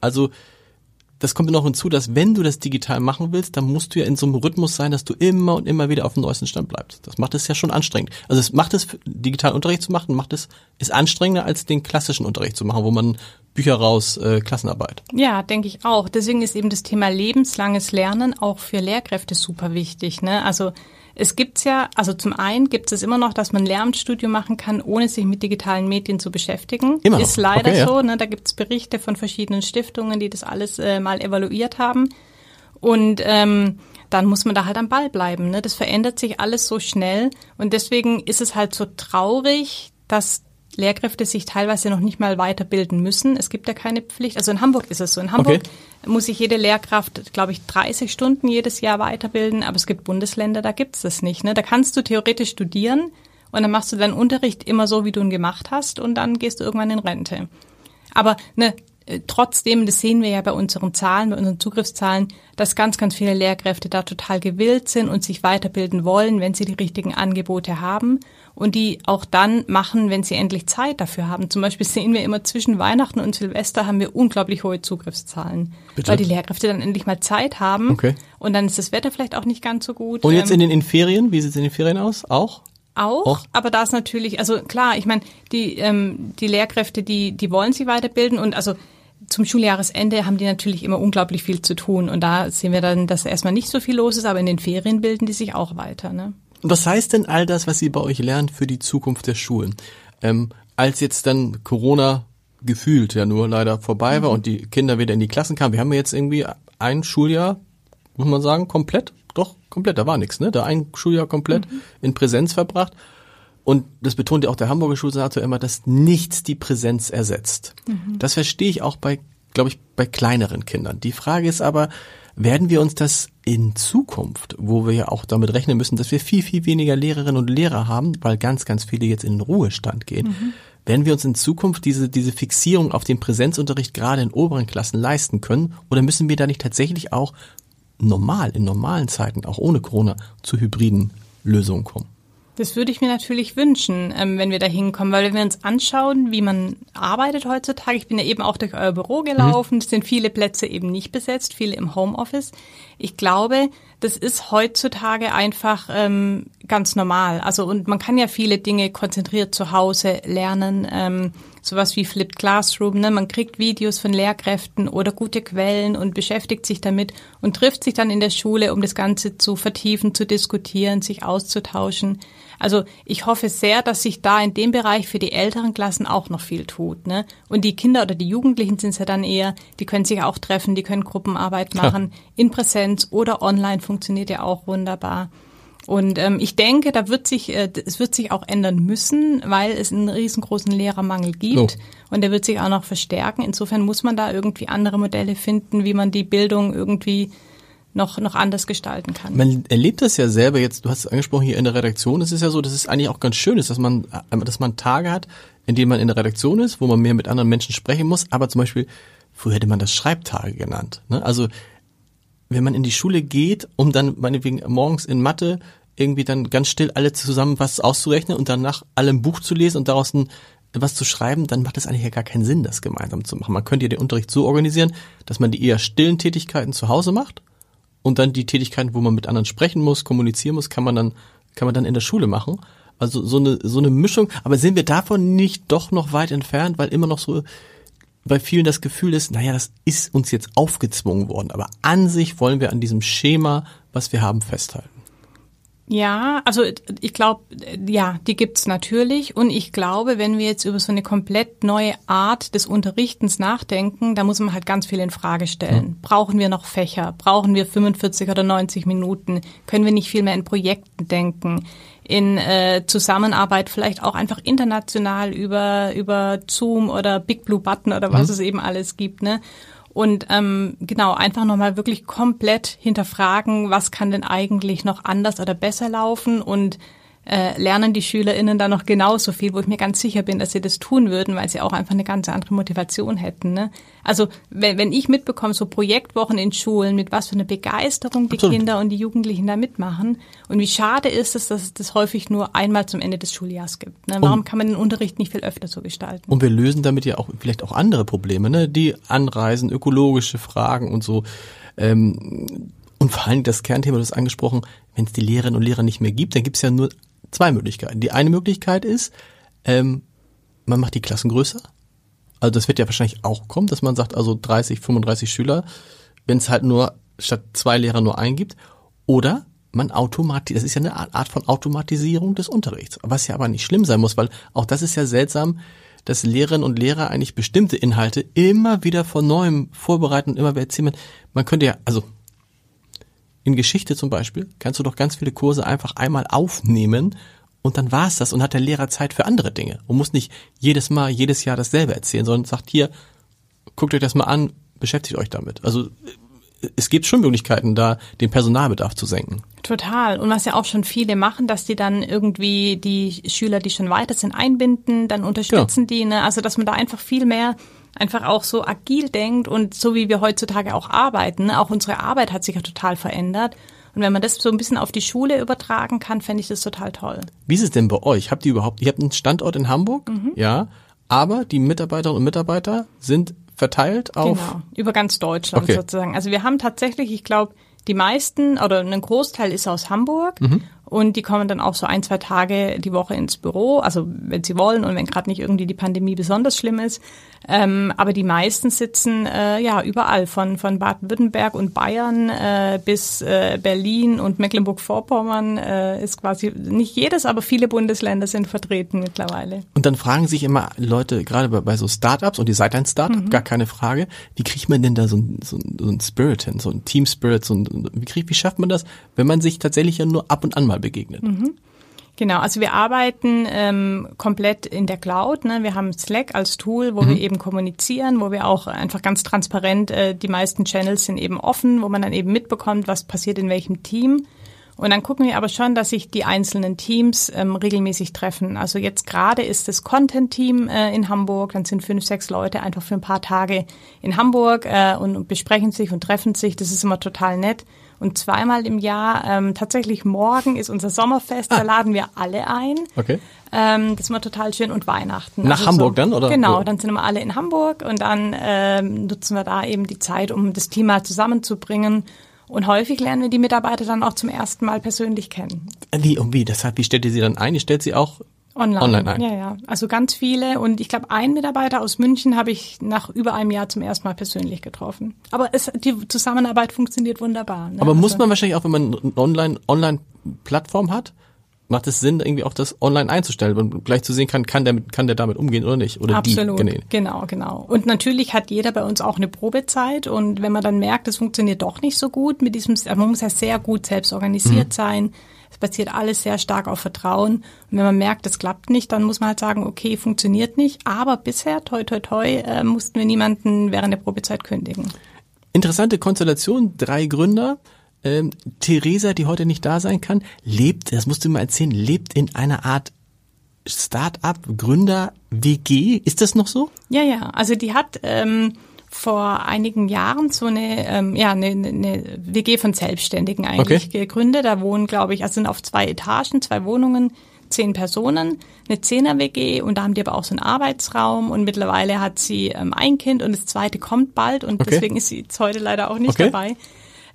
Also das kommt noch hinzu, dass wenn du das digital machen willst, dann musst du ja in so einem Rhythmus sein, dass du immer und immer wieder auf dem neuesten Stand bleibst. Das macht es ja schon anstrengend. Also es macht es, digitalen Unterricht zu machen, macht es, ist anstrengender als den klassischen Unterricht zu machen, wo man Bücher raus, äh, Klassenarbeit. Ja, denke ich auch. Deswegen ist eben das Thema lebenslanges Lernen auch für Lehrkräfte super wichtig. Ne? Also es gibt's ja, also zum einen gibt es immer noch, dass man Lehramtsstudium machen kann, ohne sich mit digitalen Medien zu beschäftigen. Immer noch. Ist leider Okay, so. Ne? Da gibt's Berichte von verschiedenen Stiftungen, die das alles äh, mal evaluiert haben. Und ähm, dann muss man da halt am Ball bleiben. Ne? Das verändert sich alles so schnell. Und deswegen ist es halt so traurig, dass Lehrkräfte sich teilweise noch nicht mal weiterbilden müssen. Es gibt ja keine Pflicht. Also in Hamburg ist es so. In Hamburg Okay. muss sich jede Lehrkraft, glaube ich, 30 Stunden jedes Jahr weiterbilden. Aber es gibt Bundesländer, da gibt's das nicht. Ne? Da kannst du theoretisch studieren und dann machst du deinen Unterricht immer so, wie du ihn gemacht hast und dann gehst du irgendwann in Rente. Aber ne, trotzdem, das sehen wir ja bei unseren Zahlen, bei unseren Zugriffszahlen, dass ganz, ganz viele Lehrkräfte da total gewillt sind und sich weiterbilden wollen, wenn sie die richtigen Angebote haben und die auch dann machen, wenn sie endlich Zeit dafür haben. Zum Beispiel sehen wir immer zwischen Weihnachten und Silvester haben wir unglaublich hohe Zugriffszahlen, Bitte? weil die Lehrkräfte dann endlich mal Zeit haben Okay. und dann ist das Wetter vielleicht auch nicht ganz so gut. Und jetzt Ähm, in den in Ferien, wie sieht es in den Ferien aus? Auch? auch, Auch? aber da ist natürlich, also klar, ich meine, die, ähm, die Lehrkräfte, die, die wollen sich weiterbilden und also zum Schuljahresende haben die natürlich immer unglaublich viel zu tun und da sehen wir dann, dass erstmal nicht so viel los ist, aber in den Ferien bilden die sich auch weiter. Ne? Was heißt denn all das, was Sie bei euch lernen, für die Zukunft der Schulen? Ähm, als jetzt dann Corona gefühlt ja nur leider vorbei war und die Kinder wieder in die Klassen kamen, wir haben ja jetzt irgendwie ein Schuljahr muss man sagen, komplett, doch, komplett, da war nichts, ne? Da ein Schuljahr komplett mhm. in Präsenz verbracht. Und das betont ja auch der Hamburger Schulsenator immer, dass nichts die Präsenz ersetzt. Mhm. Das verstehe ich auch bei, glaube ich, bei kleineren Kindern. Die Frage ist aber, werden wir uns das in Zukunft, wo wir ja auch damit rechnen müssen, dass wir viel, viel weniger Lehrerinnen und Lehrer haben, weil ganz, ganz viele jetzt in den Ruhestand gehen, mhm. werden wir uns in Zukunft diese, diese Fixierung auf den Präsenzunterricht gerade in oberen Klassen leisten können? Oder müssen wir da nicht tatsächlich auch normal, in normalen Zeiten, auch ohne Corona, zu hybriden Lösungen kommen. Das würde ich mir natürlich wünschen, ähm, wenn wir da hinkommen, weil wenn wir uns anschauen, wie man arbeitet heutzutage, ich bin ja eben auch durch euer Büro gelaufen, mhm. es sind viele Plätze eben nicht besetzt, viele im Homeoffice. Ich glaube, das ist heutzutage einfach ähm, ganz normal. Also und man kann ja viele Dinge konzentriert zu Hause lernen. Ähm, sowas wie Flipped Classroom. Ne? Man kriegt Videos von Lehrkräften oder gute Quellen und beschäftigt sich damit und trifft sich dann in der Schule, um das Ganze zu vertiefen, zu diskutieren, sich auszutauschen. Also ich hoffe sehr, dass sich da in dem Bereich für die älteren Klassen auch noch viel tut. Ne? Und die Kinder oder die Jugendlichen sind es ja dann eher, die können sich auch treffen, die können Gruppenarbeit machen, ja. in Präsenz oder online funktioniert ja auch wunderbar. Und ähm, ich denke, da wird sich, äh, es wird sich auch ändern müssen, weil es einen riesengroßen Lehrermangel gibt oh. und der wird sich auch noch verstärken. Insofern muss man da irgendwie andere Modelle finden, wie man die Bildung irgendwie noch, noch anders gestalten kann. Man erlebt das ja selber jetzt, du hast es angesprochen hier in der Redaktion, es ist ja so, dass es eigentlich auch ganz schön ist, dass man, äh, dass man Tage hat, in denen man in der Redaktion ist, wo man mehr mit anderen Menschen sprechen muss, aber zum Beispiel, früher hätte man das Schreibtage genannt. Ne? Also wenn man in die Schule geht, um dann meinetwegen morgens in Mathe irgendwie dann ganz still alle zusammen was auszurechnen und danach alle ein Buch zu lesen und daraus ein, was zu schreiben, dann macht es eigentlich ja gar keinen Sinn, das gemeinsam zu machen. Man könnte ja den Unterricht so organisieren, dass man die eher stillen Tätigkeiten zu Hause macht und dann die Tätigkeiten, wo man mit anderen sprechen muss, kommunizieren muss, kann man dann, kann man dann in der Schule machen. Also so eine, so eine Mischung. Aber sind wir davon nicht doch noch weit entfernt, weil immer noch so bei vielen das Gefühl ist, naja, das ist uns jetzt aufgezwungen worden. Aber an sich wollen wir an diesem Schema, was wir haben, festhalten. Ja, also ich glaube, ja, die gibt's natürlich. Und ich glaube, wenn wir jetzt über so eine komplett neue Art des Unterrichtens nachdenken, da muss man halt ganz viel in Frage stellen. Brauchen wir noch Fächer? Brauchen wir 45 oder 90 Minuten? Können wir nicht viel mehr in Projekten denken? In äh, Zusammenarbeit vielleicht auch einfach international über, über Zoom oder Big Blue Button oder was ja. es eben alles gibt, ne? Und ähm, genau einfach nochmal wirklich komplett hinterfragen, was kann denn eigentlich noch anders oder besser laufen? Und äh, lernen die SchülerInnen da noch genauso viel, wo ich mir ganz sicher bin, dass sie das tun würden, weil sie auch einfach eine ganz andere Motivation hätten. Ne? Also wenn, wenn ich mitbekomme, so Projektwochen in Schulen, mit was für eine Begeisterung die Absolut. Kinder und die Jugendlichen da mitmachen und wie schade ist es, dass es das häufig nur einmal zum Ende des Schuljahres gibt. Ne? Warum und, kann man den Unterricht nicht viel öfter so gestalten? Und wir lösen damit ja auch vielleicht auch andere Probleme, ne? die Anreisen, ökologische Fragen und so. Ähm, und vor allem das Kernthema, du hast angesprochen, wenn es die Lehrerinnen und Lehrer nicht mehr gibt, dann gibt es ja nur zwei Möglichkeiten. Die eine Möglichkeit ist, ähm, man macht die Klassen größer. Also das wird ja wahrscheinlich auch kommen, dass man sagt, also 30, 35 Schüler, wenn es halt nur statt zwei Lehrer nur einen gibt. Oder man automatisiert, das ist ja eine Art von Automatisierung des Unterrichts, was ja aber nicht schlimm sein muss, weil auch das ist ja seltsam, dass Lehrerinnen und Lehrer eigentlich bestimmte Inhalte immer wieder von neuem vorbereiten und immer wieder erzählen. Man könnte ja, also in Geschichte zum Beispiel kannst du doch ganz viele Kurse einfach einmal aufnehmen und dann war's das und hat der Lehrer Zeit für andere Dinge und muss nicht jedes Mal, jedes Jahr dasselbe erzählen, sondern sagt hier, guckt euch das mal an, beschäftigt euch damit. Also es gibt schon Möglichkeiten, da den Personalbedarf zu senken. Total. Und was ja auch schon viele machen, dass die dann irgendwie die Schüler, die schon weiter sind, einbinden, dann unterstützen ja. die. Ne? Also dass man da einfach viel mehr einfach auch so agil denkt und so wie wir heutzutage auch arbeiten. Auch unsere Arbeit hat sich ja total verändert. Und wenn man das so ein bisschen auf die Schule übertragen kann, fände ich das total toll. Wie ist es denn bei euch? Habt ihr überhaupt, ihr habt einen Standort in Hamburg? Mhm. Ja. Aber die Mitarbeiterinnen und Mitarbeiter sind verteilt auf? Genau, über ganz Deutschland okay. sozusagen. Also wir haben tatsächlich, ich glaube, die meisten oder ein Großteil ist aus Hamburg mhm. Und die kommen dann auch so ein, zwei Tage die Woche ins Büro, also wenn sie wollen und wenn gerade nicht irgendwie die Pandemie besonders schlimm ist. Ähm, aber die meisten sitzen äh, ja überall, von, von Baden-Württemberg und Bayern äh, bis äh, Berlin und Mecklenburg-Vorpommern äh, ist quasi nicht jedes, aber viele Bundesländer sind vertreten mittlerweile. Und dann fragen sich immer Leute, gerade bei, bei so Startups, und ihr seid ein Startup, mhm. gar keine Frage, wie kriegt man denn da so ein, so ein, so ein Spirit hin, so ein Team Spirit, so ein, wie, kriegt, wie schafft man das, wenn man sich tatsächlich ja nur ab und an mal begegnet? Mhm. Genau, also wir arbeiten ähm, komplett in der Cloud. Ne? Wir haben Slack als Tool, wo mhm. wir eben kommunizieren, wo wir auch einfach ganz transparent, äh, die meisten Channels sind eben offen, wo man dann eben mitbekommt, was passiert in welchem Team. Und dann gucken wir aber schon, dass sich die einzelnen Teams ähm, regelmäßig treffen. Also jetzt gerade ist das Content-Team äh, in Hamburg, dann sind fünf, sechs Leute einfach für ein paar Tage in Hamburg äh, und, und besprechen sich und treffen sich. Das ist immer total nett. Und zweimal im Jahr, ähm, tatsächlich morgen ist unser Sommerfest, ah. da laden wir alle ein. Okay. Ähm, das ist immer total schön und Weihnachten. Nach also Hamburg so, dann, oder? Genau, dann sind wir alle in Hamburg und dann ähm, nutzen wir da eben die Zeit, um das mal zusammenzubringen. Und häufig lernen wir die Mitarbeiter dann auch zum ersten Mal persönlich kennen. Wie, und wie? Deshalb, wie stellt ihr sie dann ein? Ihr stellt sie auch Online. Online. Ja, ja. Also ganz viele. Und ich glaube, ein Mitarbeiter aus München habe ich nach über einem Jahr zum ersten Mal persönlich getroffen. Aber es, die Zusammenarbeit funktioniert wunderbar. Ne? Aber also, muss man wahrscheinlich auch, wenn man eine Online, Online-Plattform hat, macht es Sinn, irgendwie auch das online einzustellen und gleich zu sehen kann, kann der, kann der damit umgehen oder nicht? Oder Absolut, die, genau, genau. Und natürlich hat jeder bei uns auch eine Probezeit und wenn man dann merkt, es funktioniert doch nicht so gut mit diesem, man muss ja sehr gut selbst organisiert mhm. sein, es basiert alles sehr stark auf Vertrauen. Und wenn man merkt, es klappt nicht, dann muss man halt sagen, okay, funktioniert nicht. Aber bisher, toi, toi, toi, äh, mussten wir niemanden während der Probezeit kündigen. Interessante Konstellation, drei Gründer. Ähm, Theresa, die heute nicht da sein kann, lebt, das musst du mir erzählen, lebt in einer Art Start-up, Gründer, WG. Ist das noch so? Ja, ja. Also die hat ähm, vor einigen Jahren so eine, ähm, ja, eine, eine WG von Selbstständigen eigentlich okay. gegründet. Da wohnen, glaube ich, also sind auf zwei Etagen, zwei Wohnungen, zehn Personen, eine Zehner-WG und da haben die aber auch so einen Arbeitsraum und mittlerweile hat sie ähm, ein Kind und das zweite kommt bald und okay. deswegen ist sie jetzt heute leider auch nicht okay. dabei.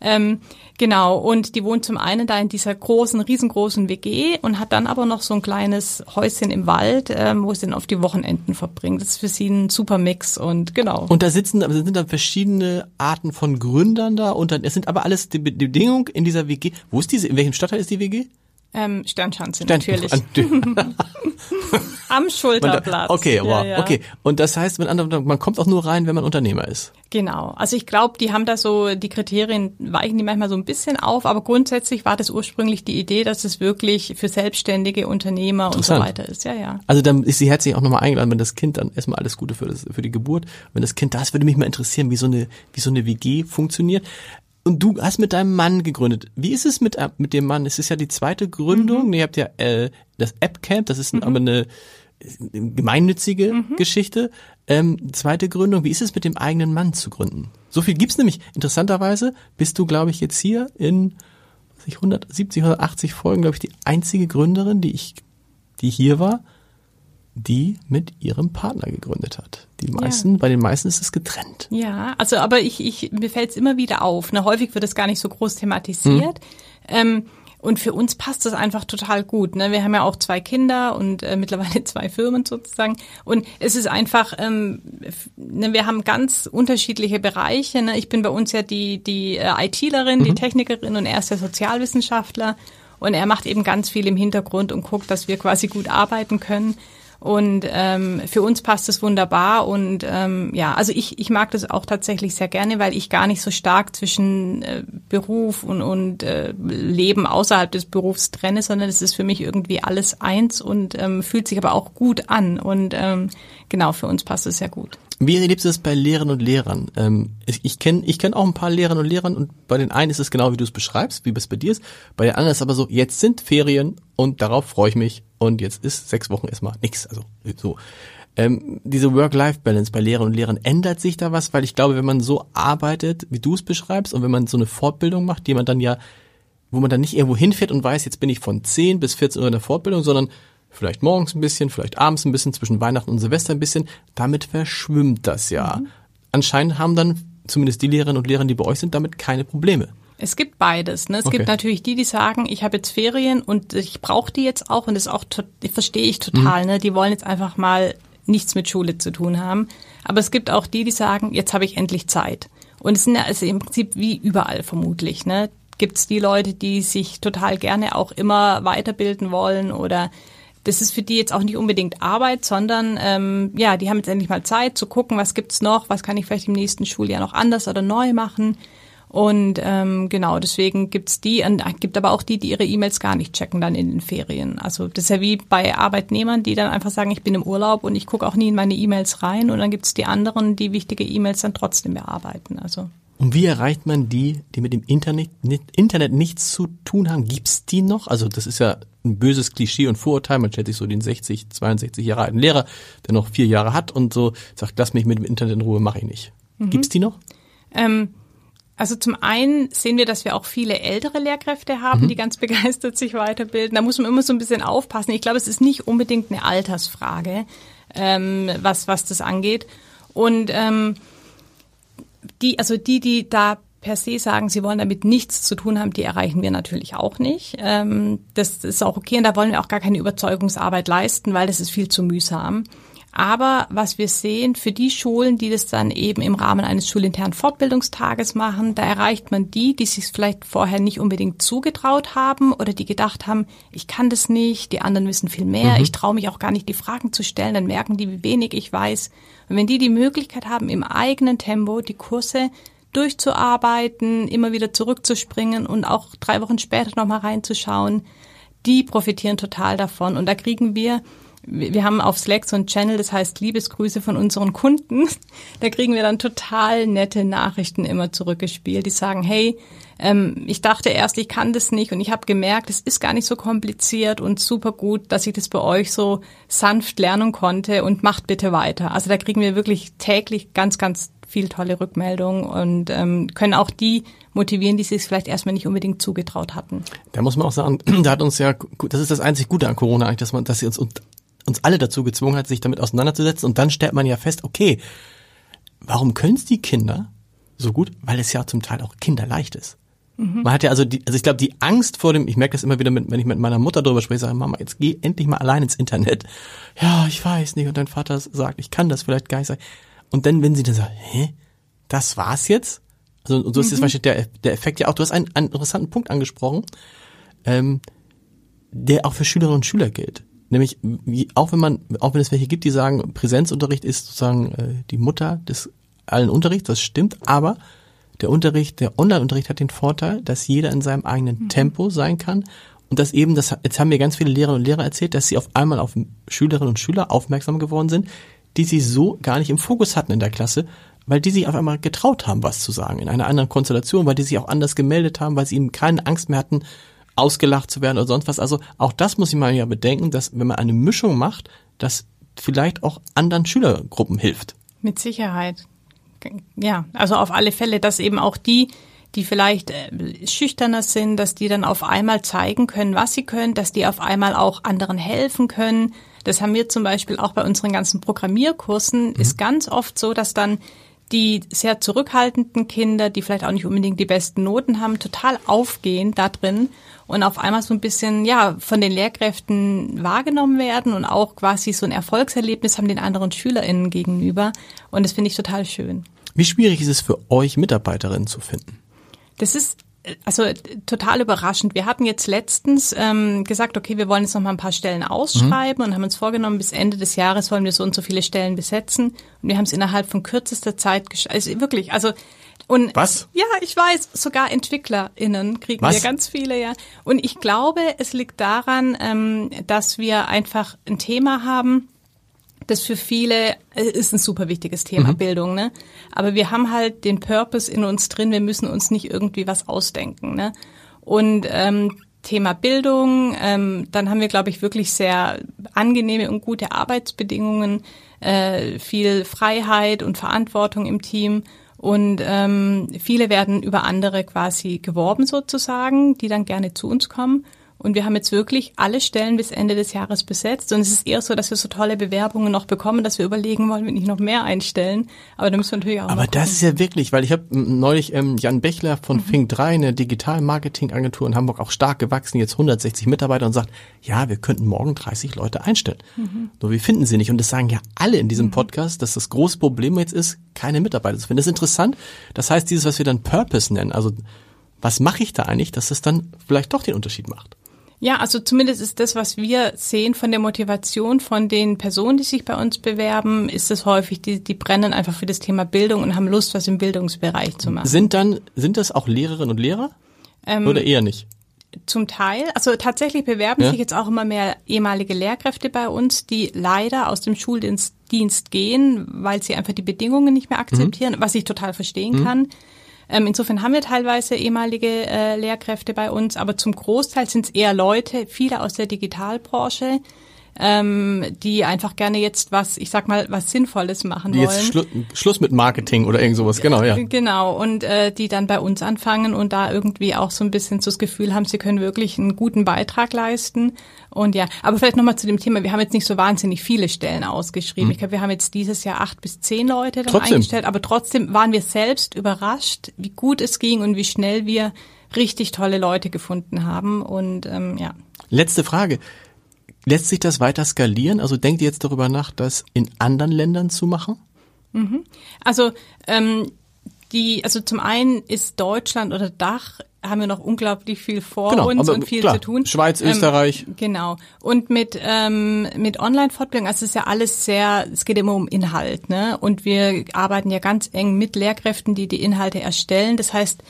Ähm, genau, und die wohnt zum einen da in dieser großen, riesengroßen WG und hat dann aber noch so ein kleines Häuschen im Wald, ähm, wo sie dann auf die Wochenenden verbringt. Das ist für sie ein super Mix und genau. Und da sitzen, sind dann verschiedene Arten von Gründern da und dann, es sind aber alles die Bedingungen in dieser WG. Wo ist diese, in welchem Stadtteil ist die WG? Ähm, Sternschanze Stern natürlich. Am Schulterplatz. Okay, wow, ja, ja. okay. Und das heißt, man kommt auch nur rein, wenn man Unternehmer ist. Genau. Also ich glaube, die haben da so, die Kriterien weichen die manchmal so ein bisschen auf, aber grundsätzlich war das ursprünglich die Idee, dass es wirklich für selbstständige Unternehmer und so weiter ist. Ja, ja. Also dann ist sie herzlich auch nochmal eingeladen, wenn das Kind dann erstmal alles Gute für, das, für die Geburt. Wenn das Kind da ist, würde mich mal interessieren, wie so eine, wie so eine WG funktioniert. Und du hast mit deinem Mann gegründet. Wie ist es mit, äh, mit dem Mann? Es ist ja die zweite Gründung. Mhm. Ihr habt ja äh, das App Camp, das ist mhm. aber eine gemeinnützige mhm. Geschichte. Ähm, zweite Gründung, wie ist es mit dem eigenen Mann zu gründen? So viel gibt's nämlich. Interessanterweise bist du, glaube ich, jetzt hier in 170, 180 Folgen, glaube ich, die einzige Gründerin, die ich, die hier war, die mit ihrem Partner gegründet hat. Die meisten, ja. bei den meisten ist es getrennt. Ja, also aber ich, ich mir fällt es immer wieder auf. Ne? Häufig wird es gar nicht so groß thematisiert. Mhm. Ähm, und für uns passt das einfach total gut. Ne? Wir haben ja auch zwei Kinder und äh, mittlerweile zwei Firmen sozusagen. Und es ist einfach, ähm, ne, wir haben ganz unterschiedliche Bereiche. Ne? Ich bin bei uns ja die, die äh, ITlerin, mhm. die Technikerin und er ist der Sozialwissenschaftler. Und er macht eben ganz viel im Hintergrund und guckt, dass wir quasi gut arbeiten können. Und ähm, für uns passt es wunderbar. Und ähm, ja, also ich, ich mag das auch tatsächlich sehr gerne, weil ich gar nicht so stark zwischen äh, Beruf und, und äh, Leben außerhalb des Berufs trenne, sondern es ist für mich irgendwie alles eins und ähm, fühlt sich aber auch gut an. Und ähm, genau, für uns passt es sehr gut. Wie erlebst du das bei Lehrern und Lehrern? Ähm, ich ich kenne ich kenn auch ein paar Lehrerinnen und Lehrern und bei den einen ist es genau, wie du es beschreibst, wie es bei dir ist. Bei den anderen ist es aber so, jetzt sind Ferien und darauf freue ich mich und jetzt ist sechs Wochen erstmal nichts. Also so. Ähm, diese Work-Life-Balance bei Lehrern und Lehrern, ändert sich da was? Weil ich glaube, wenn man so arbeitet, wie du es beschreibst und wenn man so eine Fortbildung macht, die man dann ja, wo man dann nicht irgendwo hinfährt und weiß, jetzt bin ich von 10 bis 14 Uhr in der Fortbildung, sondern Vielleicht morgens ein bisschen, vielleicht abends ein bisschen, zwischen Weihnachten und Silvester ein bisschen. Damit verschwimmt das ja. Mhm. Anscheinend haben dann zumindest die Lehrerinnen und Lehrer, die bei euch sind, damit keine Probleme. Es gibt beides. Ne? Es Okay. gibt natürlich die, die sagen, ich habe jetzt Ferien und ich brauche die jetzt auch und das auch verstehe ich total. Ne? Die wollen jetzt einfach mal nichts mit Schule zu tun haben. Aber es gibt auch die, die sagen, jetzt habe ich endlich Zeit. Und es sind ja also im Prinzip wie überall vermutlich. Ne? Gibt es die Leute, die sich total gerne auch immer weiterbilden wollen oder das ist für die jetzt auch nicht unbedingt Arbeit, sondern ähm, ja, die haben jetzt endlich mal Zeit zu gucken, was gibt's noch, was kann ich vielleicht im nächsten Schuljahr noch anders oder neu machen. Und ähm, genau, deswegen gibt's die, und gibt aber auch die, die ihre E-Mails gar nicht checken dann in den Ferien. Also das ist ja wie bei Arbeitnehmern, die dann einfach sagen, ich bin im Urlaub und ich gucke auch nie in meine E-Mails rein. Und dann gibt's die anderen, die wichtige E-Mails dann trotzdem bearbeiten. Also Und wie erreicht man die, die mit dem Internet, nicht, Internet nichts zu tun haben? Gibt's die noch? Also das ist ja ein böses Klischee und Vorurteil. Man stellt sich so den 60, 62 Jahre alten Lehrer, der noch vier Jahre hat und so sagt, lass mich mit dem Internet in Ruhe, mache ich nicht. Gibt's die noch? Ähm, also zum einen sehen wir, dass wir auch viele ältere Lehrkräfte haben, die ganz begeistert sich weiterbilden. Da muss man immer so ein bisschen aufpassen. Ich glaube, es ist nicht unbedingt eine Altersfrage, ähm, was, was das angeht. Und ähm, die, also die, die da per se sagen, sie wollen damit nichts zu tun haben, die erreichen wir natürlich auch nicht. Ähm, das ist auch okay und da wollen wir auch gar keine Überzeugungsarbeit leisten, weil das ist viel zu mühsam. Aber was wir sehen, für die Schulen, die das dann eben im Rahmen eines schulinternen Fortbildungstages machen, da erreicht man die, die sich vielleicht vorher nicht unbedingt zugetraut haben oder die gedacht haben, ich kann das nicht, die anderen wissen viel mehr, ich traue mich auch gar nicht, die Fragen zu stellen, dann merken die, wie wenig ich weiß. Und wenn die die Möglichkeit haben, im eigenen Tempo die Kurse durchzuarbeiten, immer wieder zurückzuspringen und auch drei Wochen später nochmal reinzuschauen, die profitieren total davon. Und da kriegen wir, wir haben auf Slack so ein Channel, das heißt Liebesgrüße von unseren Kunden. Da kriegen wir dann total nette Nachrichten immer zurückgespielt, die sagen, hey, ähm, ich dachte erst, ich kann das nicht und ich habe gemerkt, es ist gar nicht so kompliziert und super gut, dass ich das bei euch so sanft lernen konnte und macht bitte weiter. Also da kriegen wir wirklich täglich ganz, ganz viel tolle Rückmeldungen und ähm, können auch die motivieren, die sich vielleicht erstmal nicht unbedingt zugetraut hatten. Da muss man auch sagen, da hat uns ja, das ist das einzig Gute an Corona eigentlich, dass man, dass sie uns, uns alle dazu gezwungen hat, sich damit auseinanderzusetzen und dann stellt man ja fest, okay, warum können es die Kinder so gut? Weil es ja zum Teil auch kinderleicht ist. Man hat ja also die, also ich glaube, die Angst vor dem, ich merke das immer wieder, mit, wenn ich mit meiner Mutter darüber spreche, sage, Mama, jetzt geh endlich mal allein ins Internet. Ja, ich weiß nicht. Und dein Vater sagt, ich kann das vielleicht gar nicht sagen. Und dann, wenn sie dann sagt, hä, das war's jetzt? Also und so ist jetzt Beispiel der, der Effekt ja auch, du hast einen, einen interessanten Punkt angesprochen, ähm, der auch für Schülerinnen und Schüler gilt. Nämlich, wie, auch wenn man, auch wenn es welche gibt, die sagen, Präsenzunterricht ist sozusagen äh, die Mutter des allen Unterrichts, das stimmt, aber der Unterricht, der Online-Unterricht hat den Vorteil, dass jeder in seinem eigenen Tempo sein kann und dass eben, das, jetzt haben mir ganz viele Lehrerinnen und Lehrer erzählt, dass sie auf einmal auf Schülerinnen und Schüler aufmerksam geworden sind, die sie so gar nicht im Fokus hatten in der Klasse, weil die sich auf einmal getraut haben, was zu sagen, in einer anderen Konstellation, weil die sich auch anders gemeldet haben, weil sie eben keine Angst mehr hatten, ausgelacht zu werden oder sonst was. Also auch das muss ich mal ja bedenken, dass wenn man eine Mischung macht, das vielleicht auch anderen Schülergruppen hilft. Mit Sicherheit. Ja, also auf alle Fälle, dass eben auch die, die vielleicht äh, schüchterner sind, dass die dann auf einmal zeigen können, was sie können, dass die auf einmal auch anderen helfen können. Das haben wir zum Beispiel auch bei unseren ganzen Programmierkursen. Ist ganz oft so, dass dann die sehr zurückhaltenden Kinder, die vielleicht auch nicht unbedingt die besten Noten haben, total aufgehen da drin und auf einmal so ein bisschen, ja, von den Lehrkräften wahrgenommen werden und auch quasi so ein Erfolgserlebnis haben den anderen SchülerInnen gegenüber. Und das finde ich total schön. Wie schwierig ist es für euch, Mitarbeiterinnen zu finden? Das ist also total überraschend. Wir hatten jetzt letztens ähm, gesagt, okay, wir wollen jetzt noch mal ein paar Stellen ausschreiben mhm. und haben uns vorgenommen, bis Ende des Jahres wollen wir so und so viele Stellen besetzen. Und wir haben es innerhalb von kürzester Zeit geschafft. Also wirklich, also und Was? Ja, ich weiß, sogar EntwicklerInnen kriegen Was? wir ganz viele, ja. Und ich glaube, es liegt daran, ähm, dass wir einfach ein Thema haben, das für viele äh, ist ein super wichtiges Thema, Bildung, ne? Aber wir haben halt den Purpose in uns drin, wir müssen uns nicht irgendwie was ausdenken, ne? Und ähm, Thema Bildung, ähm, dann haben wir, glaube ich, wirklich sehr angenehme und gute Arbeitsbedingungen, äh, viel Freiheit und Verantwortung im Team. Und ähm, viele werden über andere quasi geworben sozusagen, die dann gerne zu uns kommen. Und wir haben jetzt wirklich alle Stellen bis Ende des Jahres besetzt. Und es ist eher so, dass wir so tolle Bewerbungen noch bekommen, dass wir überlegen wollen, wenn nicht noch mehr einstellen. Aber da müssen wir natürlich auch Aber das ist ja wirklich, weil ich habe neulich ähm, Jan Bechler von mhm. Fink 3, eine Digital-Marketing-Agentur in Hamburg, auch stark gewachsen, jetzt 160 Mitarbeiter und sagt, ja, wir könnten morgen 30 Leute einstellen. Mhm. Nur wir finden sie nicht. Und das sagen ja alle in diesem mhm. Podcast, dass das große Problem jetzt ist, keine Mitarbeiter zu finden. Das ist interessant. Das heißt, dieses, was wir dann Purpose nennen, also was mache ich da eigentlich, dass es dann vielleicht doch den Unterschied macht? Ja, also zumindest ist das, was wir sehen von der Motivation von den Personen, die sich bei uns bewerben, ist es häufig, die, die brennen einfach für das Thema Bildung und haben Lust, was im Bildungsbereich zu machen. Sind dann, sind das auch Lehrerinnen und Lehrer? Ähm, Oder eher nicht? Zum Teil. Also tatsächlich bewerben ja. sich jetzt auch immer mehr ehemalige Lehrkräfte bei uns, die leider aus dem Schuldienst Dienst gehen, weil sie einfach die Bedingungen nicht mehr akzeptieren, mhm. was ich total verstehen mhm. kann. Ähm, insofern haben wir teilweise ehemalige äh, Lehrkräfte bei uns, aber zum Großteil sind es eher Leute, viele aus der Digitalbranche, ähm, die einfach gerne jetzt was, ich sag mal, was Sinnvolles machen die wollen. Jetzt Schlu Schluss mit Marketing oder irgend sowas, genau, ja. Genau, und äh, die dann bei uns anfangen und da irgendwie auch so ein bisschen so das Gefühl haben, sie können wirklich einen guten Beitrag leisten. Und ja, aber vielleicht nochmal zu dem Thema, wir haben jetzt nicht so wahnsinnig viele Stellen ausgeschrieben. Hm. Ich glaube, wir haben jetzt dieses Jahr acht bis zehn Leute dann trotzdem. eingestellt, aber trotzdem waren wir selbst überrascht, wie gut es ging und wie schnell wir richtig tolle Leute gefunden haben. Und ähm, ja. Letzte Frage. Lässt sich das weiter skalieren? Also denkt ihr jetzt darüber nach, das in anderen Ländern zu machen? Mhm. Also ähm, die, also zum einen ist Deutschland oder Dach haben wir noch unglaublich viel vor genau, uns und viel klar, zu tun. Schweiz, ähm, Österreich. Ähm, genau. Und mit ähm, mit Online-Fortbildung, also es ist ja alles sehr, es geht immer um Inhalt, ne? Und wir arbeiten ja ganz eng mit Lehrkräften, die die Inhalte erstellen. Das heißt,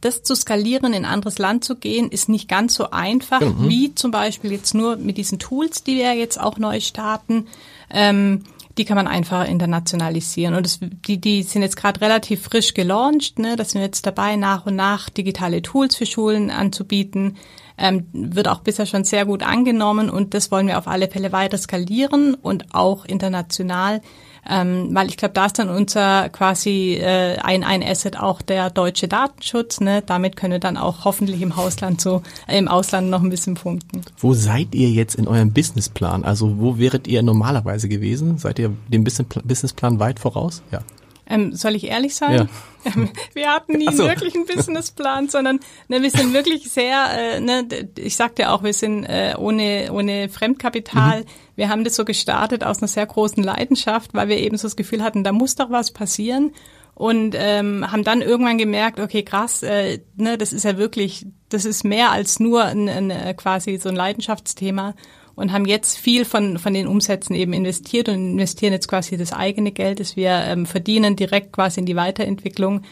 das zu skalieren, in ein anderes Land zu gehen, ist nicht ganz so einfach, mhm. wie zum Beispiel jetzt nur mit diesen Tools, die wir jetzt auch neu starten. Ähm, die kann man einfach internationalisieren. Und das, die, die sind jetzt gerade relativ frisch gelauncht. Ne? Da sind wir jetzt dabei, nach und nach digitale Tools für Schulen anzubieten. Ähm, wird auch bisher schon sehr gut angenommen und das wollen wir auf alle Fälle weiter skalieren und auch international ähm, weil ich glaube, da ist dann unser quasi äh, ein, ein Asset auch der deutsche Datenschutz. Ne? Damit können wir dann auch hoffentlich im Hausland so, äh, im Ausland noch ein bisschen punkten. Wo seid ihr jetzt in eurem Businessplan? Also wo wäret ihr normalerweise gewesen? Seid ihr dem Businessplan weit voraus? Ja. Ähm, soll ich ehrlich sein? Ja. Ähm, wir hatten nie so. wirklich einen Businessplan, sondern ne, wir sind wirklich sehr, äh, ne, ich sagte auch, wir sind äh, ohne, ohne Fremdkapital. Mhm. Wir haben das so gestartet aus einer sehr großen Leidenschaft, weil wir eben so das Gefühl hatten, da muss doch was passieren. Und ähm, haben dann irgendwann gemerkt, okay, krass, äh, ne, das ist ja wirklich, das ist mehr als nur ein, ein, äh, quasi so ein Leidenschaftsthema und haben jetzt viel von, von den Umsätzen eben investiert und investieren jetzt quasi das eigene Geld, das wir ähm, verdienen, direkt quasi in die Weiterentwicklung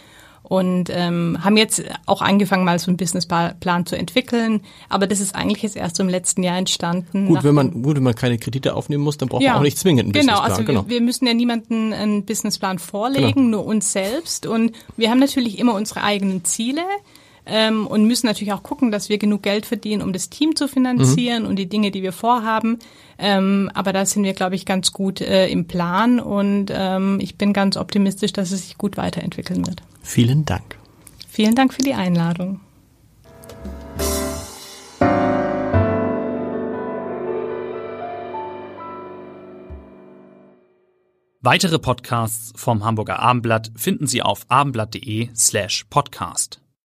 und ähm, haben jetzt auch angefangen, mal so einen Businessplan zu entwickeln. Aber das ist eigentlich jetzt erst im letzten Jahr entstanden. Gut, wenn man, gut, wenn man keine Kredite aufnehmen muss, dann braucht ja, man auch nicht zwingend einen genau, Businessplan. Also genau, also wir, wir müssen ja niemanden einen Businessplan vorlegen, genau. nur uns selbst. Und wir haben natürlich immer unsere eigenen Ziele ähm, und müssen natürlich auch gucken, dass wir genug Geld verdienen, um das Team zu finanzieren mhm. und die Dinge, die wir vorhaben. Ähm, aber da sind wir, glaube ich, ganz gut äh, im Plan und ähm, ich bin ganz optimistisch, dass es sich gut weiterentwickeln wird. Vielen Dank. Vielen Dank für die Einladung. Weitere Podcasts vom Hamburger Abendblatt finden Sie auf abendblatt.de slash podcast.